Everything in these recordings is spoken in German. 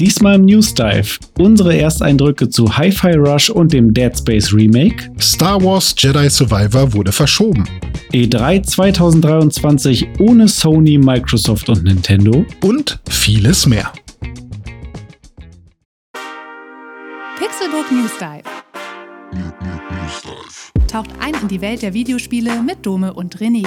Diesmal im News Dive. Unsere Ersteindrücke zu Hi-Fi Rush und dem Dead Space Remake. Star Wars Jedi Survivor wurde verschoben. E3 2023 ohne Sony, Microsoft und Nintendo. Und vieles mehr. Pixelbook News Dive. Taucht ein in die Welt der Videospiele mit Dome und René.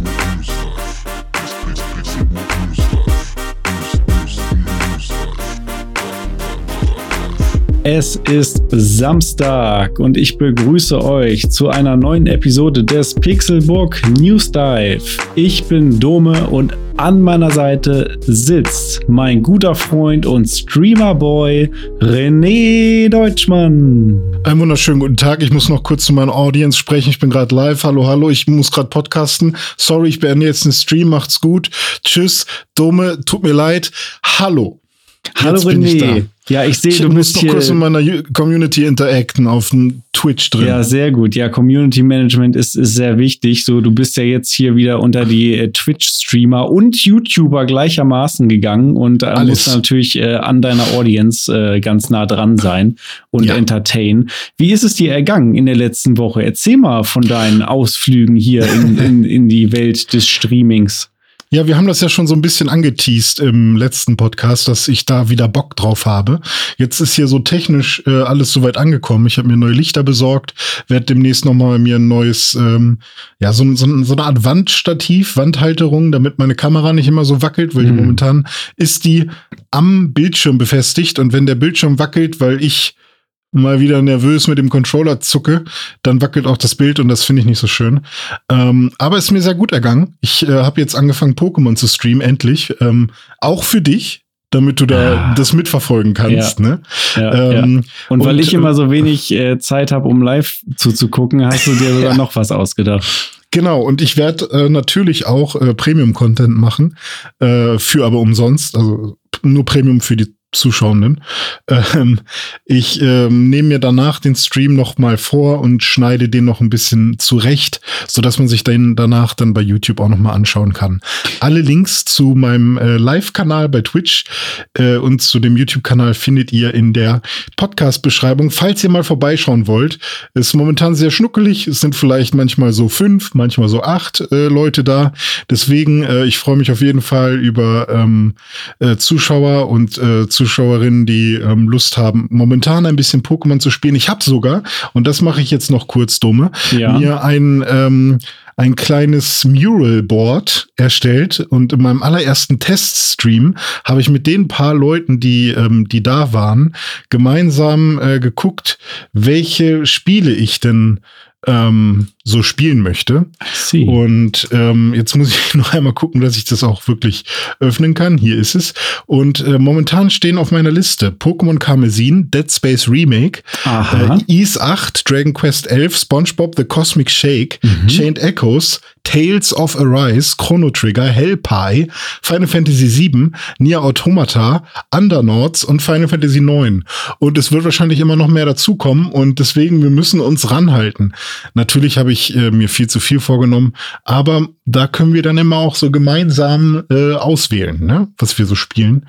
Es ist Samstag und ich begrüße euch zu einer neuen Episode des Pixelbook News Dive. Ich bin Dome und an meiner Seite sitzt mein guter Freund und Streamer-Boy René Deutschmann. Einen wunderschönen guten Tag. Ich muss noch kurz zu meiner Audience sprechen. Ich bin gerade live. Hallo, hallo. Ich muss gerade podcasten. Sorry, ich beende jetzt den Stream. Macht's gut. Tschüss. Dome, tut mir leid. Hallo. Hallo Jetzt René. Ja, ich sehe, du musst noch kurz mit meiner Community interacten auf dem Twitch drin. Ja, sehr gut. Ja, Community Management ist, ist sehr wichtig. So, du bist ja jetzt hier wieder unter die äh, Twitch-Streamer und YouTuber gleichermaßen gegangen und äh, musst natürlich äh, an deiner Audience äh, ganz nah dran sein und ja. entertain. Wie ist es dir ergangen in der letzten Woche? Erzähl mal von deinen Ausflügen hier in, in, in die Welt des Streamings. Ja, wir haben das ja schon so ein bisschen angeteased im letzten Podcast, dass ich da wieder Bock drauf habe. Jetzt ist hier so technisch äh, alles soweit angekommen. Ich habe mir neue Lichter besorgt, werde demnächst noch mal mir ein neues, ähm, ja, so, so, so eine Art Wandstativ, Wandhalterung, damit meine Kamera nicht immer so wackelt, weil mhm. momentan ist die am Bildschirm befestigt und wenn der Bildschirm wackelt, weil ich mal wieder nervös mit dem Controller zucke, dann wackelt auch das Bild und das finde ich nicht so schön. Ähm, aber es ist mir sehr gut ergangen. Ich äh, habe jetzt angefangen, Pokémon zu streamen, endlich. Ähm, auch für dich, damit du da ja. das mitverfolgen kannst. Ja. Ne? Ja, ähm, und, und, weil ich immer so wenig äh, Zeit habe, um live zuzugucken, hast du dir sogar noch was ausgedacht. Genau, und ich werde äh, natürlich auch äh, Premium-Content machen, äh, für aber umsonst, also nur Premium für die Zuschauenden. Ähm, ich ähm, nehme mir danach den Stream noch mal vor und schneide den noch ein bisschen zurecht, so dass man sich den danach dann bei YouTube auch noch mal anschauen kann. Alle Links zu meinem äh, Live-Kanal bei Twitch äh, und zu dem YouTube-Kanal findet ihr in der Podcast-Beschreibung. Falls ihr mal vorbeischauen wollt, ist momentan sehr schnuckelig. Es sind vielleicht manchmal so fünf, manchmal so acht äh, Leute da. Deswegen, äh, ich freue mich auf jeden Fall über ähm, äh, Zuschauer und äh, Zuschauerinnen, die ähm, Lust haben, momentan ein bisschen Pokémon zu spielen. Ich habe sogar, und das mache ich jetzt noch kurz dumme, ja. mir ein ähm, ein kleines Mural-Board erstellt und in meinem allerersten Teststream habe ich mit den paar Leuten, die, ähm, die da waren, gemeinsam äh, geguckt, welche Spiele ich denn ähm, so spielen möchte. See. Und ähm, jetzt muss ich noch einmal gucken, dass ich das auch wirklich öffnen kann. Hier ist es. Und äh, momentan stehen auf meiner Liste Pokémon Karmesin, Dead Space Remake, äh, Ease 8, Dragon Quest 11, SpongeBob The Cosmic Shake, mhm. Chained Echoes, Tales of Arise, Chrono Trigger, Hellpie, Final Fantasy VII, Nier Automata, Undernauts und Final Fantasy IX. Und es wird wahrscheinlich immer noch mehr dazukommen und deswegen, wir müssen uns ranhalten. Natürlich habe ich äh, mir viel zu viel vorgenommen, aber da können wir dann immer auch so gemeinsam äh, auswählen, ne? was wir so spielen.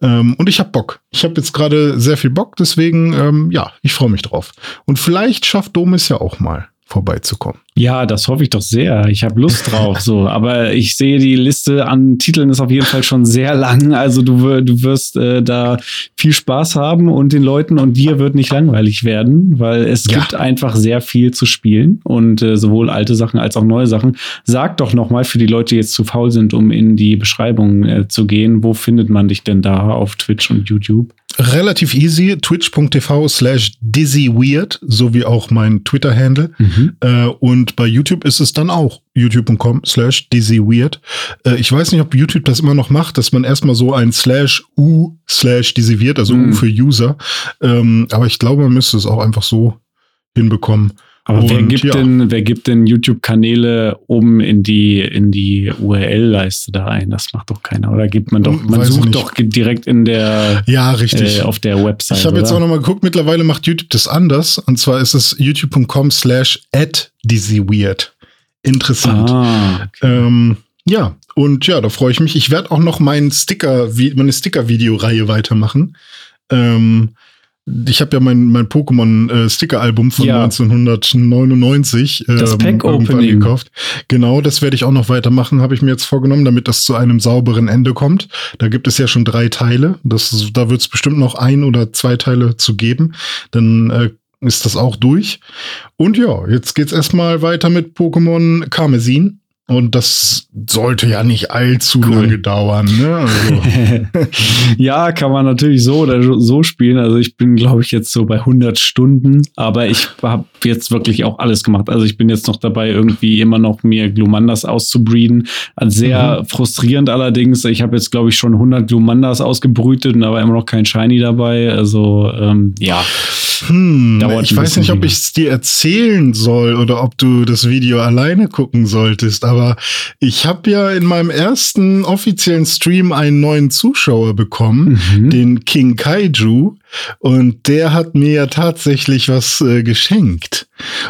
Ähm, und ich habe Bock. Ich habe jetzt gerade sehr viel Bock, deswegen, ähm, ja, ich freue mich drauf. Und vielleicht schafft Domis ja auch mal vorbeizukommen. Ja, das hoffe ich doch sehr. Ich habe Lust drauf. so, aber ich sehe die Liste an Titeln ist auf jeden Fall schon sehr lang. Also du, du wirst äh, da viel Spaß haben und den Leuten und dir wird nicht langweilig werden, weil es ja. gibt einfach sehr viel zu spielen und äh, sowohl alte Sachen als auch neue Sachen. Sag doch noch mal für die Leute, die jetzt zu faul sind, um in die Beschreibung äh, zu gehen, wo findet man dich denn da auf Twitch und YouTube? Relativ easy. Twitch.tv slash dizzyweird, so wie auch mein Twitter-Handle. Mhm. Äh, und bei YouTube ist es dann auch youtube.com slash dizzyweird. Äh, ich weiß nicht, ob YouTube das immer noch macht, dass man erstmal so ein slash u slash dizzyweird, also mhm. u für User. Ähm, aber ich glaube, man müsste es auch einfach so hinbekommen. Aber und, wer gibt ja. denn, wer gibt denn YouTube-Kanäle oben in die, in die URL-Leiste da ein? Das macht doch keiner. Oder gibt man doch, man Weiß sucht doch direkt in der, ja, richtig. Äh, auf der Website. Ich habe jetzt auch nochmal geguckt, mittlerweile macht YouTube das anders. Und zwar ist es youtube.com slash at dizzyweird. Interessant. Ah, Ähm, ja, und ja, da freue ich mich. Ich werde auch noch meinen Sticker, meine Sticker-Videoreihe weitermachen. Ähm, ich habe ja mein, mein Pokémon-Sticker-Album von Ja. 1999 Das ähm, Pack-Opening. irgendwann gekauft. Genau, das werde ich auch noch weitermachen, habe ich mir jetzt vorgenommen, damit das zu einem sauberen Ende kommt. Da gibt es ja schon drei Teile. Das, da wird es bestimmt noch ein oder zwei Teile zu geben. Dann äh, ist das auch durch. Und ja, jetzt geht's erstmal weiter mit Pokémon Karmesin. Und das sollte ja nicht allzu Cool. lange dauern. Ne? Also, ja, kann man natürlich so oder so spielen. Also ich bin, glaube ich, jetzt so bei 100 Stunden, aber ich habe jetzt wirklich auch alles gemacht. Also ich bin jetzt noch dabei, irgendwie immer noch mir Glumandas auszubreeden. Also Sehr Mhm. frustrierend allerdings. Ich habe jetzt, glaube ich, schon 100 Glumandas ausgebrütet und da war immer noch kein Shiny dabei. Also ähm, ja, hm, Dauert ich weiß nicht, ob ich es dir erzählen soll oder ob du das Video alleine gucken solltest. Aber ich habe ja in meinem ersten offiziellen Stream einen neuen Zuschauer bekommen. Mhm. den King Kaiju und der hat mir ja tatsächlich was äh, geschenkt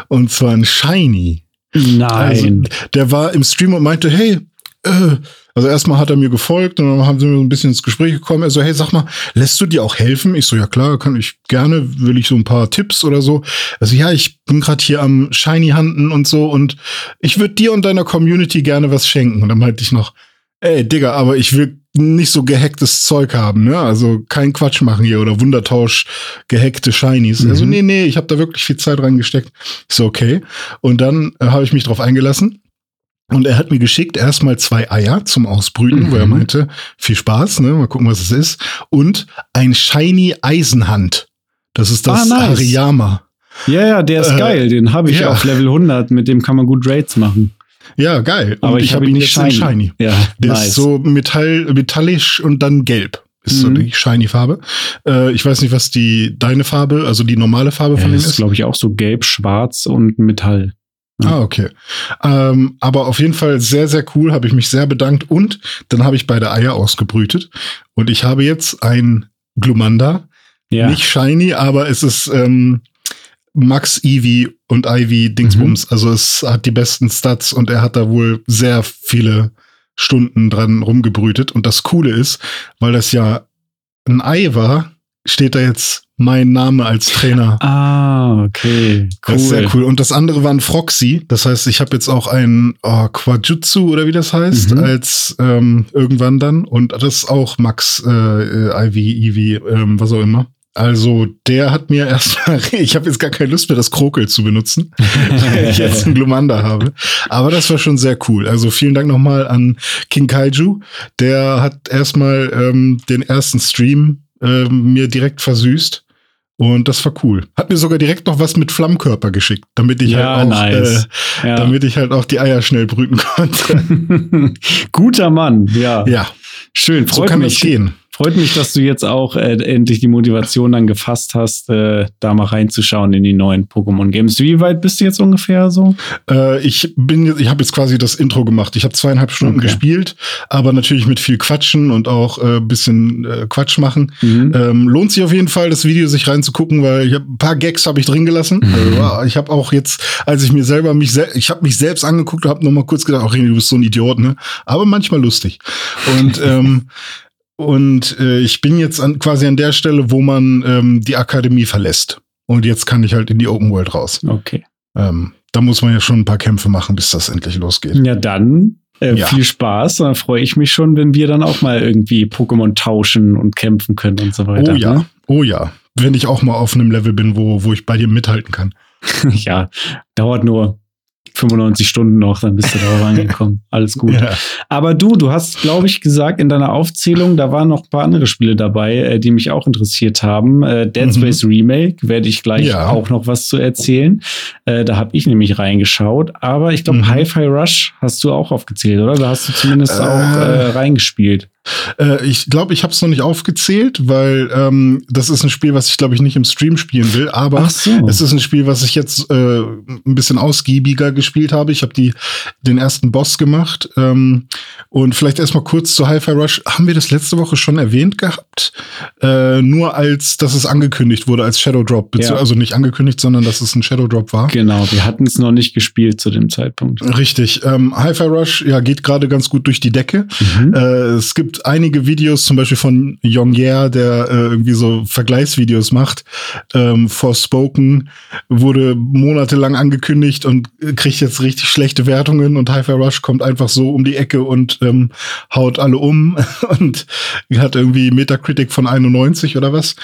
und zwar ein Shiny. Also, nein. der war im Stream und meinte, hey, äh, also erstmal hat er mir gefolgt und dann haben sie mir so ein bisschen ins Gespräch gekommen. Er so, hey, sag mal, lässt du dir auch helfen? Ich so, ja klar, kann ich gerne, will ich so ein paar Tipps oder so. Also ja, ich bin gerade hier am Shiny Handen und so und ich würde dir und deiner Community gerne was schenken. Und dann meinte ich noch, ey, Digga, aber ich will nicht so gehacktes Zeug haben, ne? Also kein Quatsch machen hier oder Wundertausch gehackte Shinies. Mhm. Also nee, nee, ich habe da wirklich viel Zeit reingesteckt. Ich so, okay. Und dann äh, habe ich mich drauf eingelassen. Und er hat mir geschickt erstmal zwei Eier zum Ausbrüten, Mhm. wo er meinte, viel Spaß, ne? Mal gucken, was es ist. Und ein Shiny Eisenhand. Das ist das Ah, nice. Ja, ja, der ist Äh, geil. Den habe ich ja. auf Level 100. Mit dem kann man gut Raids machen. Ja, geil. Aber und ich, habe ihn nicht jetzt in shiny. Ja, Der nice. ist so metall, metallisch und dann gelb. Ist so Mhm. die shiny Farbe. Äh, ich weiß nicht, was die deine Farbe, also die normale Farbe ja, von dem das ist, ist. glaube ich, auch so gelb, schwarz und Metall. Ah, okay. Ähm, aber auf jeden Fall sehr, sehr cool, habe ich mich sehr bedankt. Und dann habe ich beide Eier ausgebrütet. Und ich habe jetzt ein Glumanda. Ja. Nicht shiny, aber es ist ähm, Max, Eevee und Ivy Dingsbums. Also es hat die besten Stats und er hat da wohl sehr viele Stunden dran rumgebrütet. Und das Coole ist, weil das ja ein Ei war, steht da jetzt mein Name als Trainer. Ah, okay. Cool. Das ist sehr cool. Und das andere war ein Froxy. Das heißt, ich habe jetzt auch ein oh, Quajutsu oder wie das heißt, Mhm. als ähm, irgendwann dann. Und das ist auch Max, äh, Ivy, Eevee, ähm, was auch immer. Also der hat mir erstmal, ich habe jetzt gar keine Lust mehr, das Krokel zu benutzen, weil ich jetzt einen Glumanda habe. Aber das war schon sehr cool. Also vielen Dank nochmal an King Kaiju. Der hat erstmal ähm, den ersten Stream ähm, mir direkt versüßt. Und das war cool. Hat mir sogar direkt noch was mit Flammkörper geschickt, damit ich Ja, halt auch, nice. äh, ja. damit ich halt auch die Eier schnell brüten konnte. Guter Mann, ja. ja, Schön, so freut kann mich. das gehen. Freut mich, dass du jetzt auch äh, endlich die Motivation dann gefasst hast, äh, da mal reinzuschauen in die neuen Pokémon-Games. Wie weit bist du jetzt ungefähr so? Äh, ich bin, ich habe jetzt quasi das Intro gemacht. Ich habe zweieinhalb Stunden Okay. gespielt, aber natürlich mit viel Quatschen und auch äh, bisschen äh, Quatsch machen. Mhm. Ähm, lohnt sich auf jeden Fall, das Video sich reinzugucken, weil ich hab, ein paar Gags habe ich drin gelassen. Mhm. Also, wow, ich habe auch jetzt, als ich mir selber mich, sel ich habe mich selbst angeguckt, habe noch mal kurz gedacht, ach, du bist so ein Idiot, ne? Aber manchmal lustig. Und ähm, und äh, ich bin jetzt an, quasi an der Stelle, wo man ähm, die Akademie verlässt. Und jetzt kann ich halt in die Open World raus. Okay. Ähm, da muss man ja schon ein paar Kämpfe machen, bis das endlich losgeht. Ja, dann äh, Ja. viel Spaß. Dann freue ich mich schon, wenn wir dann auch mal irgendwie Pokémon tauschen und kämpfen können und so weiter. oh ja, ne? oh ja. Wenn ich auch mal auf einem Level bin, wo, wo ich bei dir mithalten kann. ja, dauert nur 95 Stunden noch, dann bist du da angekommen. Alles gut. Ja. Aber du, du hast, glaube ich, gesagt in deiner Aufzählung, da waren noch ein paar andere Spiele dabei, äh, die mich auch interessiert haben. Äh, Dead Mhm. Space Remake werde ich gleich Ja. auch noch was zu erzählen. Äh, da habe ich nämlich reingeschaut. Aber ich glaube, Mhm. Hi-Fi Rush hast du auch aufgezählt, oder? Da hast du zumindest Äh. auch äh, reingespielt. Äh, ich glaube, ich habe es noch nicht aufgezählt, weil ähm, das ist ein Spiel, was ich glaube ich nicht im Stream spielen will. Aber so. es ist ein Spiel, was ich jetzt äh, ein bisschen ausgiebiger gespielt habe. Ich habe die den ersten Boss gemacht ähm, und vielleicht erstmal kurz zu Hi-Fi Rush. Haben wir das letzte Woche schon erwähnt gehabt? Äh, nur als, dass es angekündigt wurde als Shadow Drop, ja. also nicht angekündigt, sondern dass es ein Shadow Drop war. Genau, wir hatten es noch nicht gespielt zu dem Zeitpunkt. Richtig. Ähm, Hi-Fi Rush, ja, geht gerade ganz gut durch die Decke. Mhm. Äh, es gibt einige Videos, zum Beispiel von Yongyer, der äh, irgendwie so Vergleichsvideos macht. Ähm, Forspoken wurde monatelang angekündigt und kriegt jetzt richtig schlechte Wertungen und Hi-Fi Rush kommt einfach so um die Ecke und ähm, haut alle um und hat irgendwie Metacritic von 91 oder was.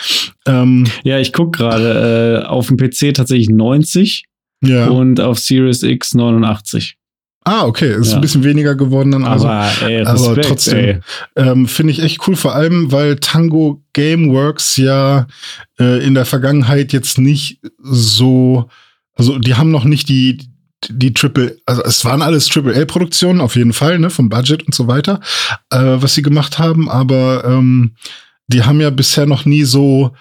Ähm, ja, ich guck gerade äh, auf dem PC tatsächlich 90 ja. und auf Series X 89. Ah, okay, ist ja. ein bisschen weniger geworden dann. Also, aber, ey, Respekt, aber trotzdem ähm, finde ich echt cool, vor allem, weil Tango Gameworks ja äh, in der Vergangenheit jetzt nicht so, also die haben noch nicht die die Triple, also es waren alles Triple A Produktionen auf jeden Fall, ne, vom Budget und so weiter, äh, was sie gemacht haben, aber ähm, die haben ja bisher noch nie so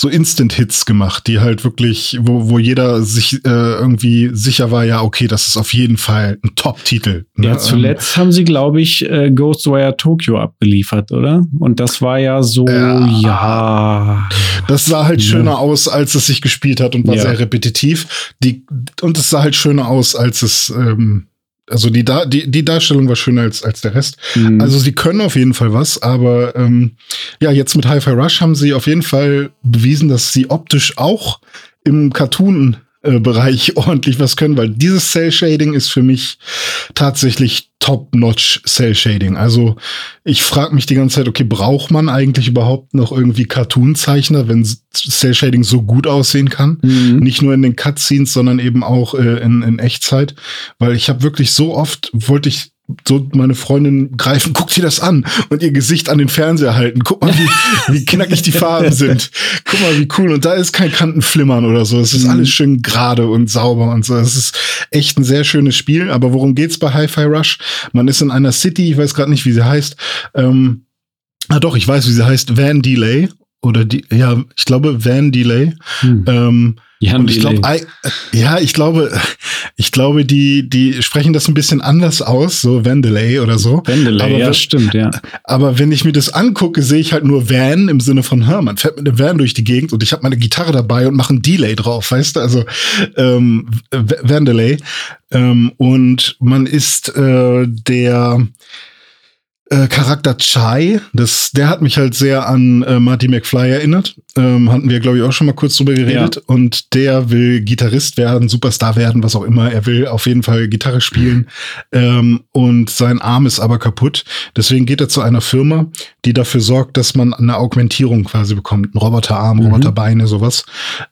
so Instant-Hits gemacht, die halt wirklich, wo, wo jeder sich äh, irgendwie sicher war, ja, okay, das ist auf jeden Fall ein Top-Titel. Ne? Ja, zuletzt ähm, haben sie, glaube ich, äh, Ghostwire Tokyo abgeliefert, oder? Und das war ja so, ja. ja das sah halt ja. schöner aus, als es sich gespielt hat und war ja. sehr repetitiv. Die, und es sah halt schöner aus, als es ähm, also die, da die, die Darstellung war schöner als, als der Rest. Mhm. Also sie können auf jeden Fall was, aber ähm, ja, jetzt mit Hi-Fi Rush haben sie auf jeden Fall bewiesen, dass sie optisch auch im Cartoon Bereich ordentlich was können, weil dieses Cell Shading ist für mich tatsächlich top-notch Cell Shading. Also ich frage mich die ganze Zeit, okay, braucht man eigentlich überhaupt noch irgendwie Cartoon-Zeichner, wenn Cell Shading so gut aussehen kann? Mhm. Nicht nur in den Cutscenes, sondern eben auch äh, in, in Echtzeit. Weil ich habe wirklich so oft, wollte ich so meine Freundin greifen, guck dir das an und ihr Gesicht an den Fernseher halten. Guck mal, wie, wie knackig die Farben sind. Guck mal, wie cool. Und da ist kein Kantenflimmern oder so. Es ist mhm. alles schön gerade und sauber und so. Es ist echt ein sehr schönes Spiel. Aber worum geht's bei Hi-Fi Rush? Man ist in einer City, ich weiß gerade nicht, wie sie heißt. Ähm, ah doch, ich weiß, wie sie heißt. Van Delay. Oder die, ja, ich glaube Van Delay. Mhm. Ähm, Jan und ich glaube, ja, ich glaube, ich glaube, die, die sprechen das ein bisschen anders aus, so Vandelay oder so. Vandelay, ja, stimmt, ja. Aber wenn ich mir das angucke, sehe ich halt nur Van im Sinne von, hör, man fährt mit einem Van durch die Gegend und ich habe meine Gitarre dabei und mache ein Delay drauf, weißt du? Also ähm, Vandelay. Ähm, und man ist äh, der äh, Charakter Chai, das, der hat mich halt sehr an äh, Marty McFly erinnert. Ähm, hatten wir, glaube ich, auch schon mal kurz drüber geredet. Ja. Und der will Gitarrist werden, Superstar werden, was auch immer. Er will auf jeden Fall Gitarre spielen. ähm, und sein Arm ist aber kaputt. Deswegen geht er zu einer Firma, die dafür sorgt, dass man eine Augmentierung quasi bekommt. Ein Roboterarm, mhm. Roboterbeine, sowas.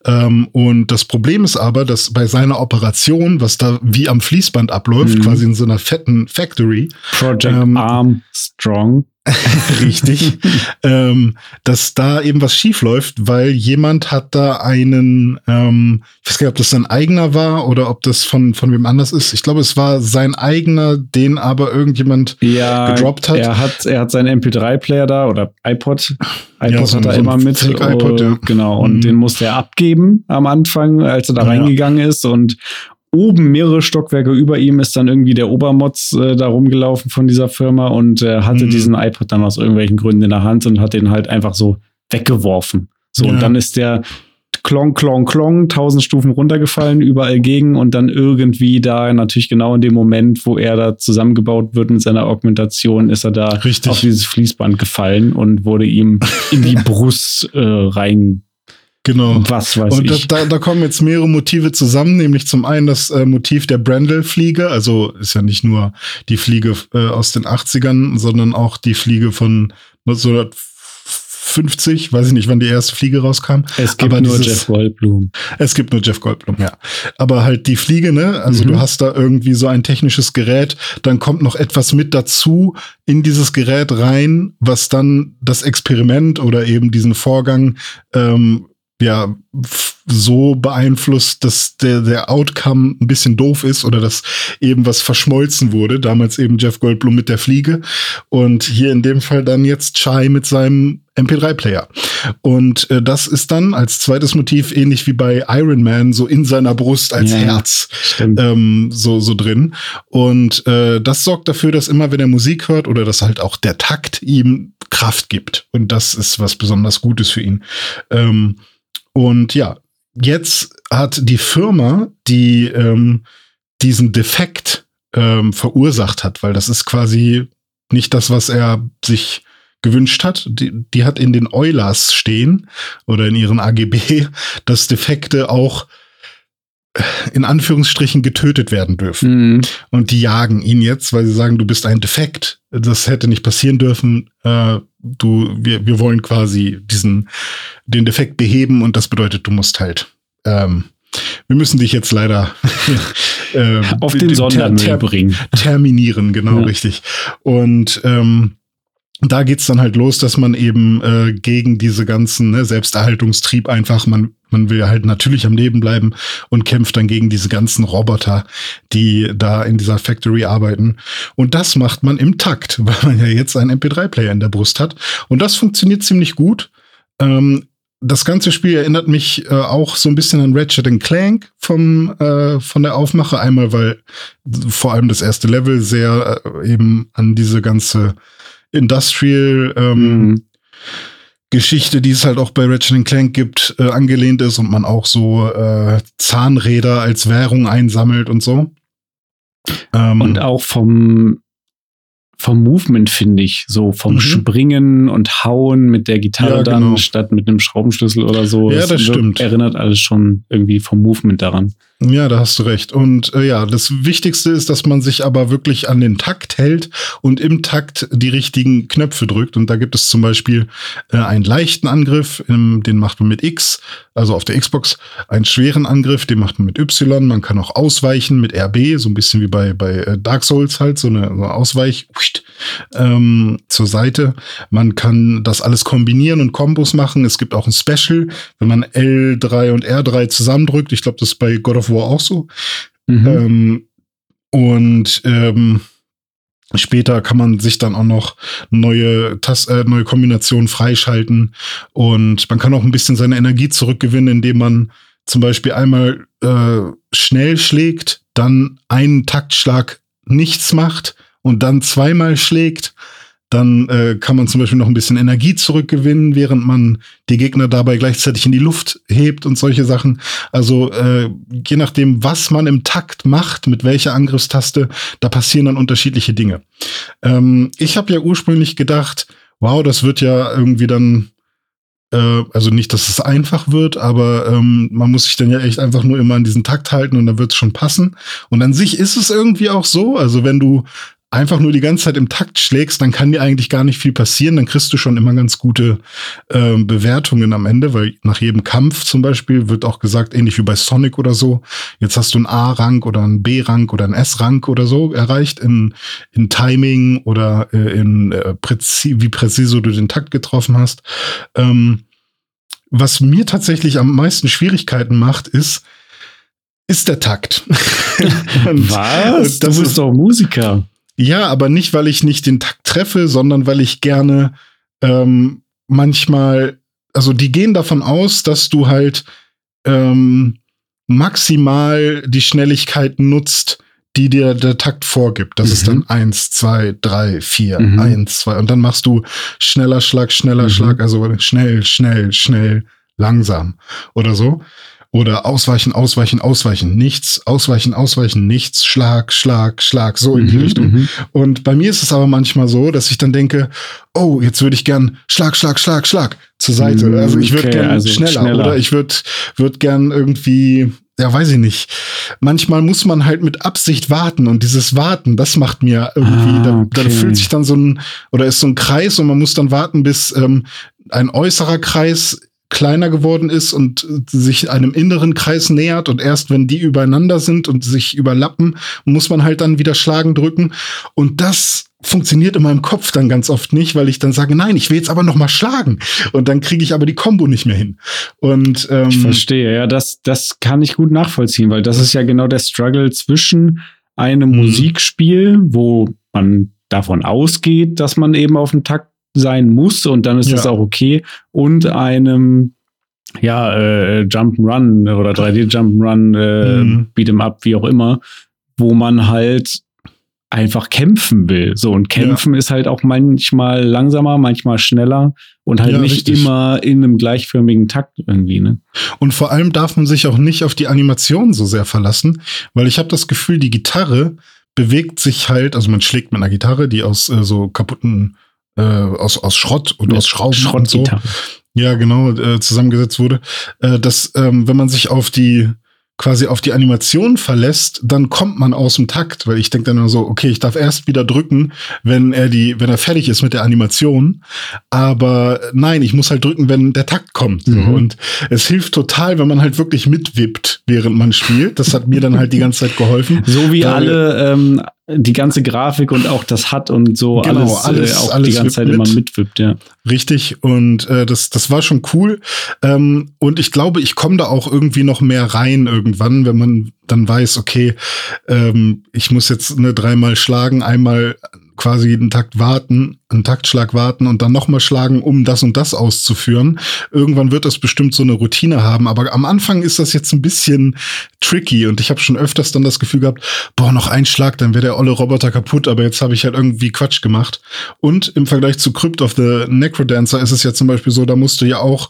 Ähm, und das Problem ist aber, dass bei seiner Operation, was da wie am Fließband abläuft, mhm. quasi in so einer fetten Factory. Project ähm, Arm Strong. Richtig, ähm, dass da eben was schief läuft, weil jemand hat da einen, ähm, ich weiß gar nicht, ob das sein eigener war oder ob das von, von wem anders ist. Ich glaube, es war sein eigener, den aber irgendjemand ja, gedroppt hat. Er hat, er hat seinen MP3-Player da oder iPod. iPod ja, so hat er so immer mit. iPod, ja. Genau, und mhm. den musste er abgeben am Anfang, als er da ja. reingegangen ist und oben mehrere Stockwerke über ihm ist dann irgendwie der Obermotz äh, da rumgelaufen von dieser Firma und äh, hatte mhm. diesen iPod dann aus irgendwelchen Gründen in der Hand und hat den halt einfach so weggeworfen. So, ja. und dann ist der klong, klong, klong, tausend Stufen runtergefallen, überall gegen und dann irgendwie da natürlich genau in dem Moment, wo er da zusammengebaut wird mit seiner Augmentation, ist er da Richtig. auf dieses Fließband gefallen und wurde ihm in die Brust äh, rein Genau. Was weiß und ich. Da, da kommen jetzt mehrere Motive zusammen, nämlich zum einen das äh, Motiv der Brandel-Fliege, also ist ja nicht nur die Fliege äh, aus den 80ern, sondern auch die Fliege von 1950, weiß ich nicht, wann die erste Fliege rauskam. Es gibt Aber nur dieses, Jeff Goldblum. Es gibt nur Jeff Goldblum, ja. Aber halt die Fliege, ne? Also mhm. du hast da irgendwie so ein technisches Gerät, dann kommt noch etwas mit dazu in dieses Gerät rein, was dann das Experiment oder eben diesen Vorgang ähm, ja so beeinflusst, dass der, der Outcome ein bisschen doof ist oder dass eben was verschmolzen wurde. Damals eben Jeff Goldblum mit der Fliege und hier in dem Fall dann jetzt Chai mit seinem MP3-Player. Und äh, das ist dann als zweites Motiv ähnlich wie bei Iron Man so in seiner Brust als ja, Herz ähm, so, so drin. Und äh, das sorgt dafür, dass immer, wenn er Musik hört oder dass halt auch der Takt ihm Kraft gibt. Und das ist was besonders Gutes für ihn. Ähm, und ja, jetzt hat die Firma, die ähm, diesen Defekt ähm, verursacht hat, weil das ist quasi nicht das, was er sich gewünscht hat. Die, die hat in den Eulers stehen oder in ihren AGB, dass Defekte auch in Anführungsstrichen getötet werden dürfen. Mhm. Und die jagen ihn jetzt, weil sie sagen, du bist ein Defekt. Das hätte nicht passieren dürfen. Äh, du, wir, wir wollen quasi diesen, den Defekt beheben und das bedeutet, du musst halt, ähm, wir müssen dich jetzt leider äh, auf den Sondermüll ter bringen. Terminieren, genau, ja. richtig. Und ähm, da geht's dann halt los, dass man eben äh, gegen diese ganzen ne, Selbsterhaltungstrieb einfach, man, man will halt natürlich am Leben bleiben und kämpft dann gegen diese ganzen Roboter, die da in dieser Factory arbeiten. Und das macht man im Takt, weil man ja jetzt einen MP3-Player in der Brust hat. Und das funktioniert ziemlich gut. Ähm, das ganze Spiel erinnert mich äh, auch so ein bisschen an Ratchet Clank vom, äh, von der Aufmache. Einmal, weil vor allem das erste Level sehr äh, eben an diese ganze Industrial ähm, mhm. Geschichte, die es halt auch bei Ratchet Clank gibt, äh, angelehnt ist und man auch so äh, Zahnräder als Währung einsammelt und so. Ähm, und auch vom vom Movement, finde ich. So vom mhm. Springen und Hauen mit der Gitarre ja, dann, genau. statt mit einem Schraubenschlüssel oder so. Ja, das, das stimmt. Erinnert alles schon irgendwie vom Movement daran. Ja, da hast du recht. Und äh, ja, das Wichtigste ist, dass man sich aber wirklich an den Takt hält und im Takt die richtigen Knöpfe drückt. Und da gibt es zum Beispiel äh, einen leichten Angriff, ähm, den macht man mit X, also auf der Xbox, einen schweren Angriff, den macht man mit Y. Man kann auch ausweichen mit RB, so ein bisschen wie bei, bei äh, Dark Souls halt, so eine, so eine Ausweich ähm, zur Seite. Man kann das alles kombinieren und Kombos machen. Es gibt auch ein Special, wenn man L3 und R3 zusammendrückt. Ich glaube, das ist bei God of War auch so. Mhm. Ähm, und ähm, Später kann man sich dann auch noch neue, Tas äh, neue Kombinationen freischalten und man kann auch ein bisschen seine Energie zurückgewinnen, indem man zum Beispiel einmal äh, schnell schlägt, dann einen Taktschlag nichts macht und dann zweimal schlägt dann äh, kann man zum Beispiel noch ein bisschen Energie zurückgewinnen, während man die Gegner dabei gleichzeitig in die Luft hebt und solche Sachen. Also äh, je nachdem, was man im Takt macht, mit welcher Angriffstaste, da passieren dann unterschiedliche Dinge. Ähm, ich habe ja ursprünglich gedacht, wow, das wird ja irgendwie dann äh, also nicht, dass es einfach wird, aber ähm, man muss sich dann ja echt einfach nur immer an diesen Takt halten und dann wird es schon passen. Und an sich ist es irgendwie auch so. Also wenn du einfach nur die ganze Zeit im Takt schlägst, dann kann dir eigentlich gar nicht viel passieren. Dann kriegst du schon immer ganz gute äh, Bewertungen am Ende, weil nach jedem Kampf zum Beispiel wird auch gesagt, ähnlich wie bei Sonic oder so, jetzt hast du einen A-Rank oder einen B-Rank oder einen S-Rank oder so erreicht in, in Timing oder äh, in äh, präzi wie präzise du den Takt getroffen hast. Ähm, was mir tatsächlich am meisten Schwierigkeiten macht, ist, ist der Takt. Was? das du bist doch Musiker. Ja, aber nicht, weil ich nicht den Takt treffe, sondern weil ich gerne ähm, manchmal, also die gehen davon aus, dass du halt ähm, maximal die Schnelligkeit nutzt, die dir der Takt vorgibt. Das mhm. ist dann eins, zwei, drei, vier, mhm. eins, zwei. Und dann machst du schneller Schlag, schneller mhm. Schlag, also schnell, schnell, schnell, langsam oder so. Oder ausweichen, ausweichen, ausweichen, nichts, ausweichen, ausweichen, nichts, Schlag, Schlag, Schlag, so in die mhm, Richtung. Mhm. Und bei mir ist es aber manchmal so, dass ich dann denke, oh, jetzt würde ich gern Schlag, Schlag, Schlag, Schlag zur Seite. Mhm, also ich würde okay, gern also schneller, schneller, oder ich würde würd gern irgendwie ja, weiß ich nicht. Manchmal muss man halt mit Absicht warten und dieses Warten, das macht mir irgendwie, ah, okay. da, da, fühlt sich dann so ein, oder ist so ein Kreis und man muss dann warten, bis ähm, ein äußerer Kreis kleiner geworden ist und sich einem inneren Kreis nähert und erst wenn die übereinander sind und sich überlappen, muss man halt dann wieder schlagen drücken und das funktioniert in meinem Kopf dann ganz oft nicht, weil ich dann sage, nein, ich will jetzt aber noch mal schlagen und dann kriege ich aber die Combo nicht mehr hin. Und ähm, ich verstehe, ja, das das kann ich gut nachvollziehen, weil das ist ja genau der Struggle zwischen einem mhm. Musikspiel, wo man davon ausgeht, dass man eben auf dem Takt sein muss und dann ist ja. das auch okay und einem ja, äh, Jump'n'Run oder 3D Jump'n'Run, äh, mhm. Beat'em Up, wie auch immer, wo man halt einfach kämpfen will. So, und kämpfen ja. ist halt auch manchmal langsamer, manchmal schneller und halt ja, nicht richtig. immer in einem gleichförmigen Takt irgendwie, ne? Und vor allem darf man sich auch nicht auf die Animation so sehr verlassen, weil ich habe das Gefühl, die Gitarre bewegt sich halt, also man schlägt mit einer Gitarre, die aus äh, so kaputten, äh, aus, aus Schrott und aus Schrauben und so. Ja, genau, äh, zusammengesetzt wurde. Äh, dass, ähm, wenn man sich auf die quasi auf die Animation verlässt, dann kommt man aus dem Takt, weil ich denke dann nur so, okay, ich darf erst wieder drücken, wenn er die, wenn er fertig ist mit der Animation. Aber nein, ich muss halt drücken, wenn der Takt kommt. Mhm. Und es hilft total, wenn man halt wirklich mitwippt, während man spielt. Das hat mir dann halt die ganze Zeit geholfen. So wie alle ähm, die ganze Grafik und auch das hat und so genau, alles, alles, äh, auch alles die ganze Zeit mit. immer mitwippt, ja. Richtig, und äh, das, das war schon cool. Ähm, und ich glaube, ich komme da auch irgendwie noch mehr rein irgendwann, wenn man dann weiß, okay, ähm, ich muss jetzt eine dreimal schlagen, einmal quasi einen Takt warten, einen Taktschlag warten und dann nochmal schlagen, um das und das auszuführen. Irgendwann wird das bestimmt so eine Routine haben, aber am Anfang ist das jetzt ein bisschen tricky und ich habe schon öfters dann das Gefühl gehabt, boah, noch ein Schlag, dann wäre der olle Roboter kaputt, aber jetzt habe ich halt irgendwie Quatsch gemacht. Und im Vergleich zu Crypt of the Necrodancer ist es ja zum Beispiel so, da musst du ja auch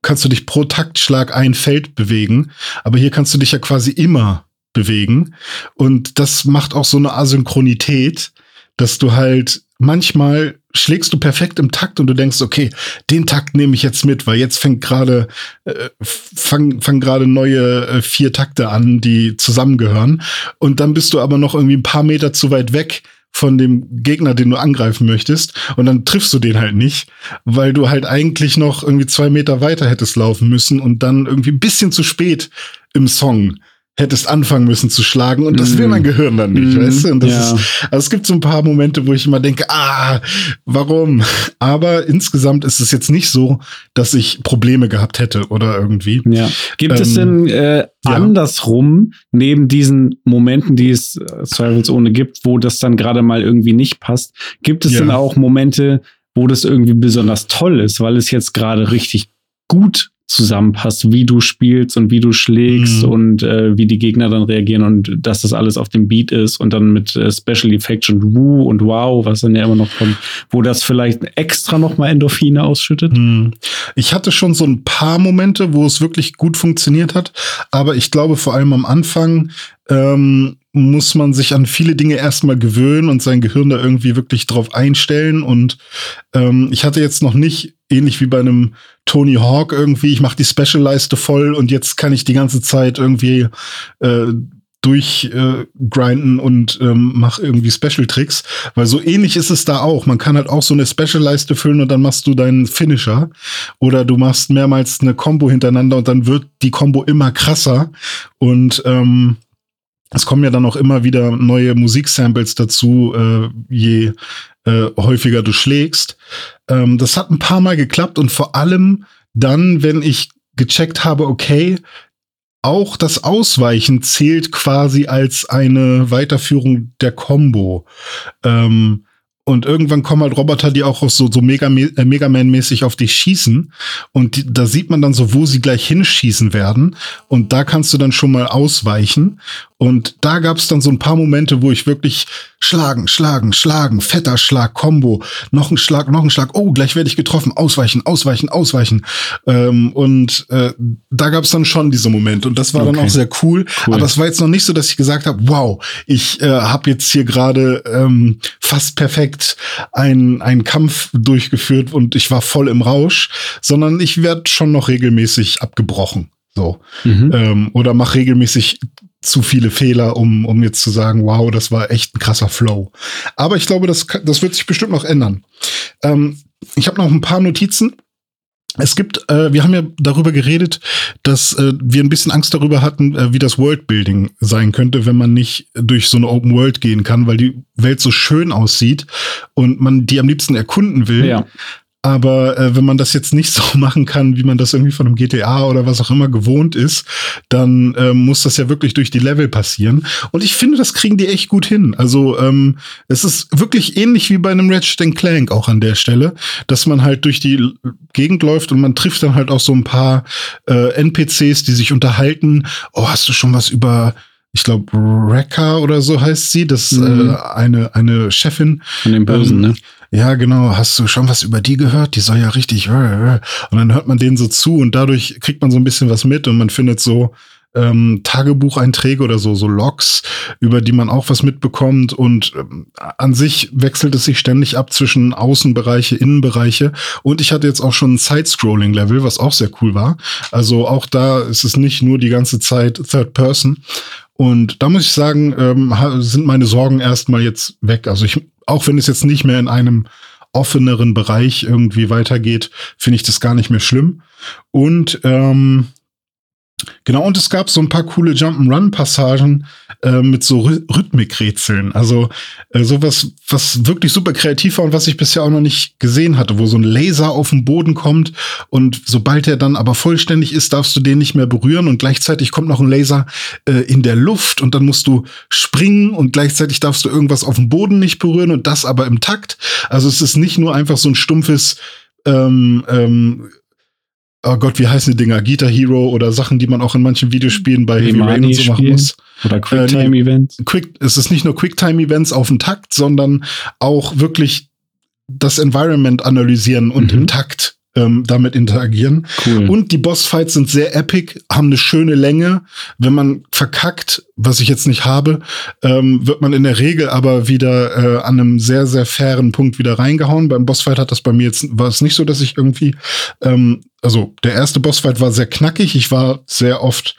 kannst du dich pro Taktschlag ein Feld bewegen, aber hier kannst du dich ja quasi immer bewegen und das macht auch so eine Asynchronität, dass du halt manchmal schlägst du perfekt im Takt und du denkst, okay, den Takt nehme ich jetzt mit, weil jetzt fängt gerade äh, fangen fang gerade neue äh, vier Takte an, die zusammengehören. Und dann bist du aber noch irgendwie ein paar Meter zu weit weg von dem Gegner, den du angreifen möchtest. Und dann triffst du den halt nicht, weil du halt eigentlich noch irgendwie zwei Meter weiter hättest laufen müssen und dann irgendwie ein bisschen zu spät im Song hättest anfangen müssen zu schlagen und das will mein mm. Gehirn dann nicht, mm, weißt du? Und das ja. ist, also es gibt so ein paar Momente, wo ich immer denke, ah, warum? Aber insgesamt ist es jetzt nicht so, dass ich Probleme gehabt hätte oder irgendwie. Ja. Gibt ähm, es denn äh, ja. andersrum, neben diesen Momenten, die es äh, zweifelsohne gibt, wo das dann gerade mal irgendwie nicht passt, gibt es ja. denn auch Momente, wo das irgendwie besonders toll ist, weil es jetzt gerade richtig gut zusammenpasst, wie du spielst und wie du schlägst mhm. und äh, wie die Gegner dann reagieren und dass das alles auf dem Beat ist und dann mit äh, Special Effects und Woo und Wow, was dann ja immer noch kommt, wo das vielleicht extra nochmal Endorphine ausschüttet. Mhm. Ich hatte schon so ein paar Momente, wo es wirklich gut funktioniert hat, aber ich glaube vor allem am Anfang ähm, muss man sich an viele Dinge erstmal gewöhnen und sein Gehirn da irgendwie wirklich drauf einstellen. Und ähm, ich hatte jetzt noch nicht, ähnlich wie bei einem Tony Hawk irgendwie, ich mache die Special-Leiste voll und jetzt kann ich die ganze Zeit irgendwie äh, durchgrinden äh, und ähm, mach irgendwie Special-Tricks, weil so ähnlich ist es da auch. Man kann halt auch so eine Special-Leiste füllen und dann machst du deinen Finisher oder du machst mehrmals eine Combo hintereinander und dann wird die Combo immer krasser und ähm, es kommen ja dann auch immer wieder neue Musiksamples dazu, äh, je äh, häufiger du schlägst. Ähm, das hat ein paar Mal geklappt und vor allem dann, wenn ich gecheckt habe, okay, auch das Ausweichen zählt quasi als eine Weiterführung der Combo. Ähm, und irgendwann kommen halt Roboter, die auch so, so Mega, äh, auf dich schießen. Und die, da sieht man dann so, wo sie gleich hinschießen werden. Und da kannst du dann schon mal ausweichen. Und da gab es dann so ein paar Momente, wo ich wirklich schlagen, schlagen, schlagen, fetter Schlag, Combo, noch ein Schlag, noch ein Schlag, oh, gleich werde ich getroffen, ausweichen, ausweichen, ausweichen. Ähm, und äh, da gab es dann schon diese Momente und das war okay. dann auch sehr cool. cool. Aber es war jetzt noch nicht so, dass ich gesagt habe, wow, ich äh, habe jetzt hier gerade ähm, fast perfekt einen, einen Kampf durchgeführt und ich war voll im Rausch, sondern ich werde schon noch regelmäßig abgebrochen. So. Mhm. Ähm, oder mach regelmäßig zu viele Fehler, um, um jetzt zu sagen, wow, das war echt ein krasser Flow. Aber ich glaube, das, das wird sich bestimmt noch ändern. Ähm, ich habe noch ein paar Notizen. es gibt, äh, wir haben ja darüber geredet, dass äh, wir ein bisschen Angst darüber hatten, äh, wie das Worldbuilding sein könnte, wenn man nicht durch so eine Open World gehen kann, weil die Welt so schön aussieht und man die am liebsten erkunden will. Ja. Aber äh, wenn man das jetzt nicht so machen kann, wie man das irgendwie von einem GTA oder was auch immer gewohnt ist, dann äh, muss das ja wirklich durch die Level passieren. Und ich finde, das kriegen die echt gut hin. Also ähm, es ist wirklich ähnlich wie bei einem Ratchet Clank auch an der Stelle, dass man halt durch die Gegend läuft und man trifft dann halt auch so ein paar äh, NPCs, die sich unterhalten. Oh, hast du schon was über ich glaube, Rekka oder so heißt sie, das mhm. äh, eine, eine Chefin. Von den Bösen, ähm, ne? Ja, genau, hast du schon was über die gehört? Die soll ja richtig. Und dann hört man denen so zu und dadurch kriegt man so ein bisschen was mit und man findet so ähm, Tagebucheinträge oder so, so Logs, über die man auch was mitbekommt. Und ähm, an sich wechselt es sich ständig ab zwischen Außenbereiche, Innenbereiche. Und ich hatte jetzt auch schon ein Side-Scrolling-Level, was auch sehr cool war. Also auch da ist es nicht nur die ganze Zeit Third Person. Und da muss ich sagen, ähm, sind meine Sorgen erstmal jetzt weg. Also ich auch wenn es jetzt nicht mehr in einem offeneren Bereich irgendwie weitergeht, finde ich das gar nicht mehr schlimm. Und ähm, Genau, und es gab so ein paar coole Jump'n'Run-Passagen äh, mit so Rhy Rhythmikrätseln. Also äh, sowas, was wirklich super kreativ war und was ich bisher auch noch nicht gesehen hatte, wo so ein Laser auf den Boden kommt und sobald er dann aber vollständig ist, darfst du den nicht mehr berühren und gleichzeitig kommt noch ein Laser äh, in der Luft und dann musst du springen und gleichzeitig darfst du irgendwas auf dem Boden nicht berühren und das aber im Takt. Also es ist nicht nur einfach so ein stumpfes ähm, ähm, oh Gott, wie heißen die Dinger? Guitar Hero oder Sachen, die man auch in manchen Videospielen bei Heavy Rain und so machen muss. Oder Quicktime-Events. Äh, Quick, es ist nicht nur Quicktime-Events auf dem Takt, sondern auch wirklich das Environment analysieren und mhm. im Takt ähm, damit interagieren. Cool. Und die Bossfights sind sehr epic, haben eine schöne Länge. Wenn man verkackt, was ich jetzt nicht habe, ähm, wird man in der Regel aber wieder äh, an einem sehr, sehr fairen Punkt wieder reingehauen. Beim Bossfight hat das bei mir jetzt, war es nicht so, dass ich irgendwie, ähm, also der erste Bossfight war sehr knackig. Ich war sehr oft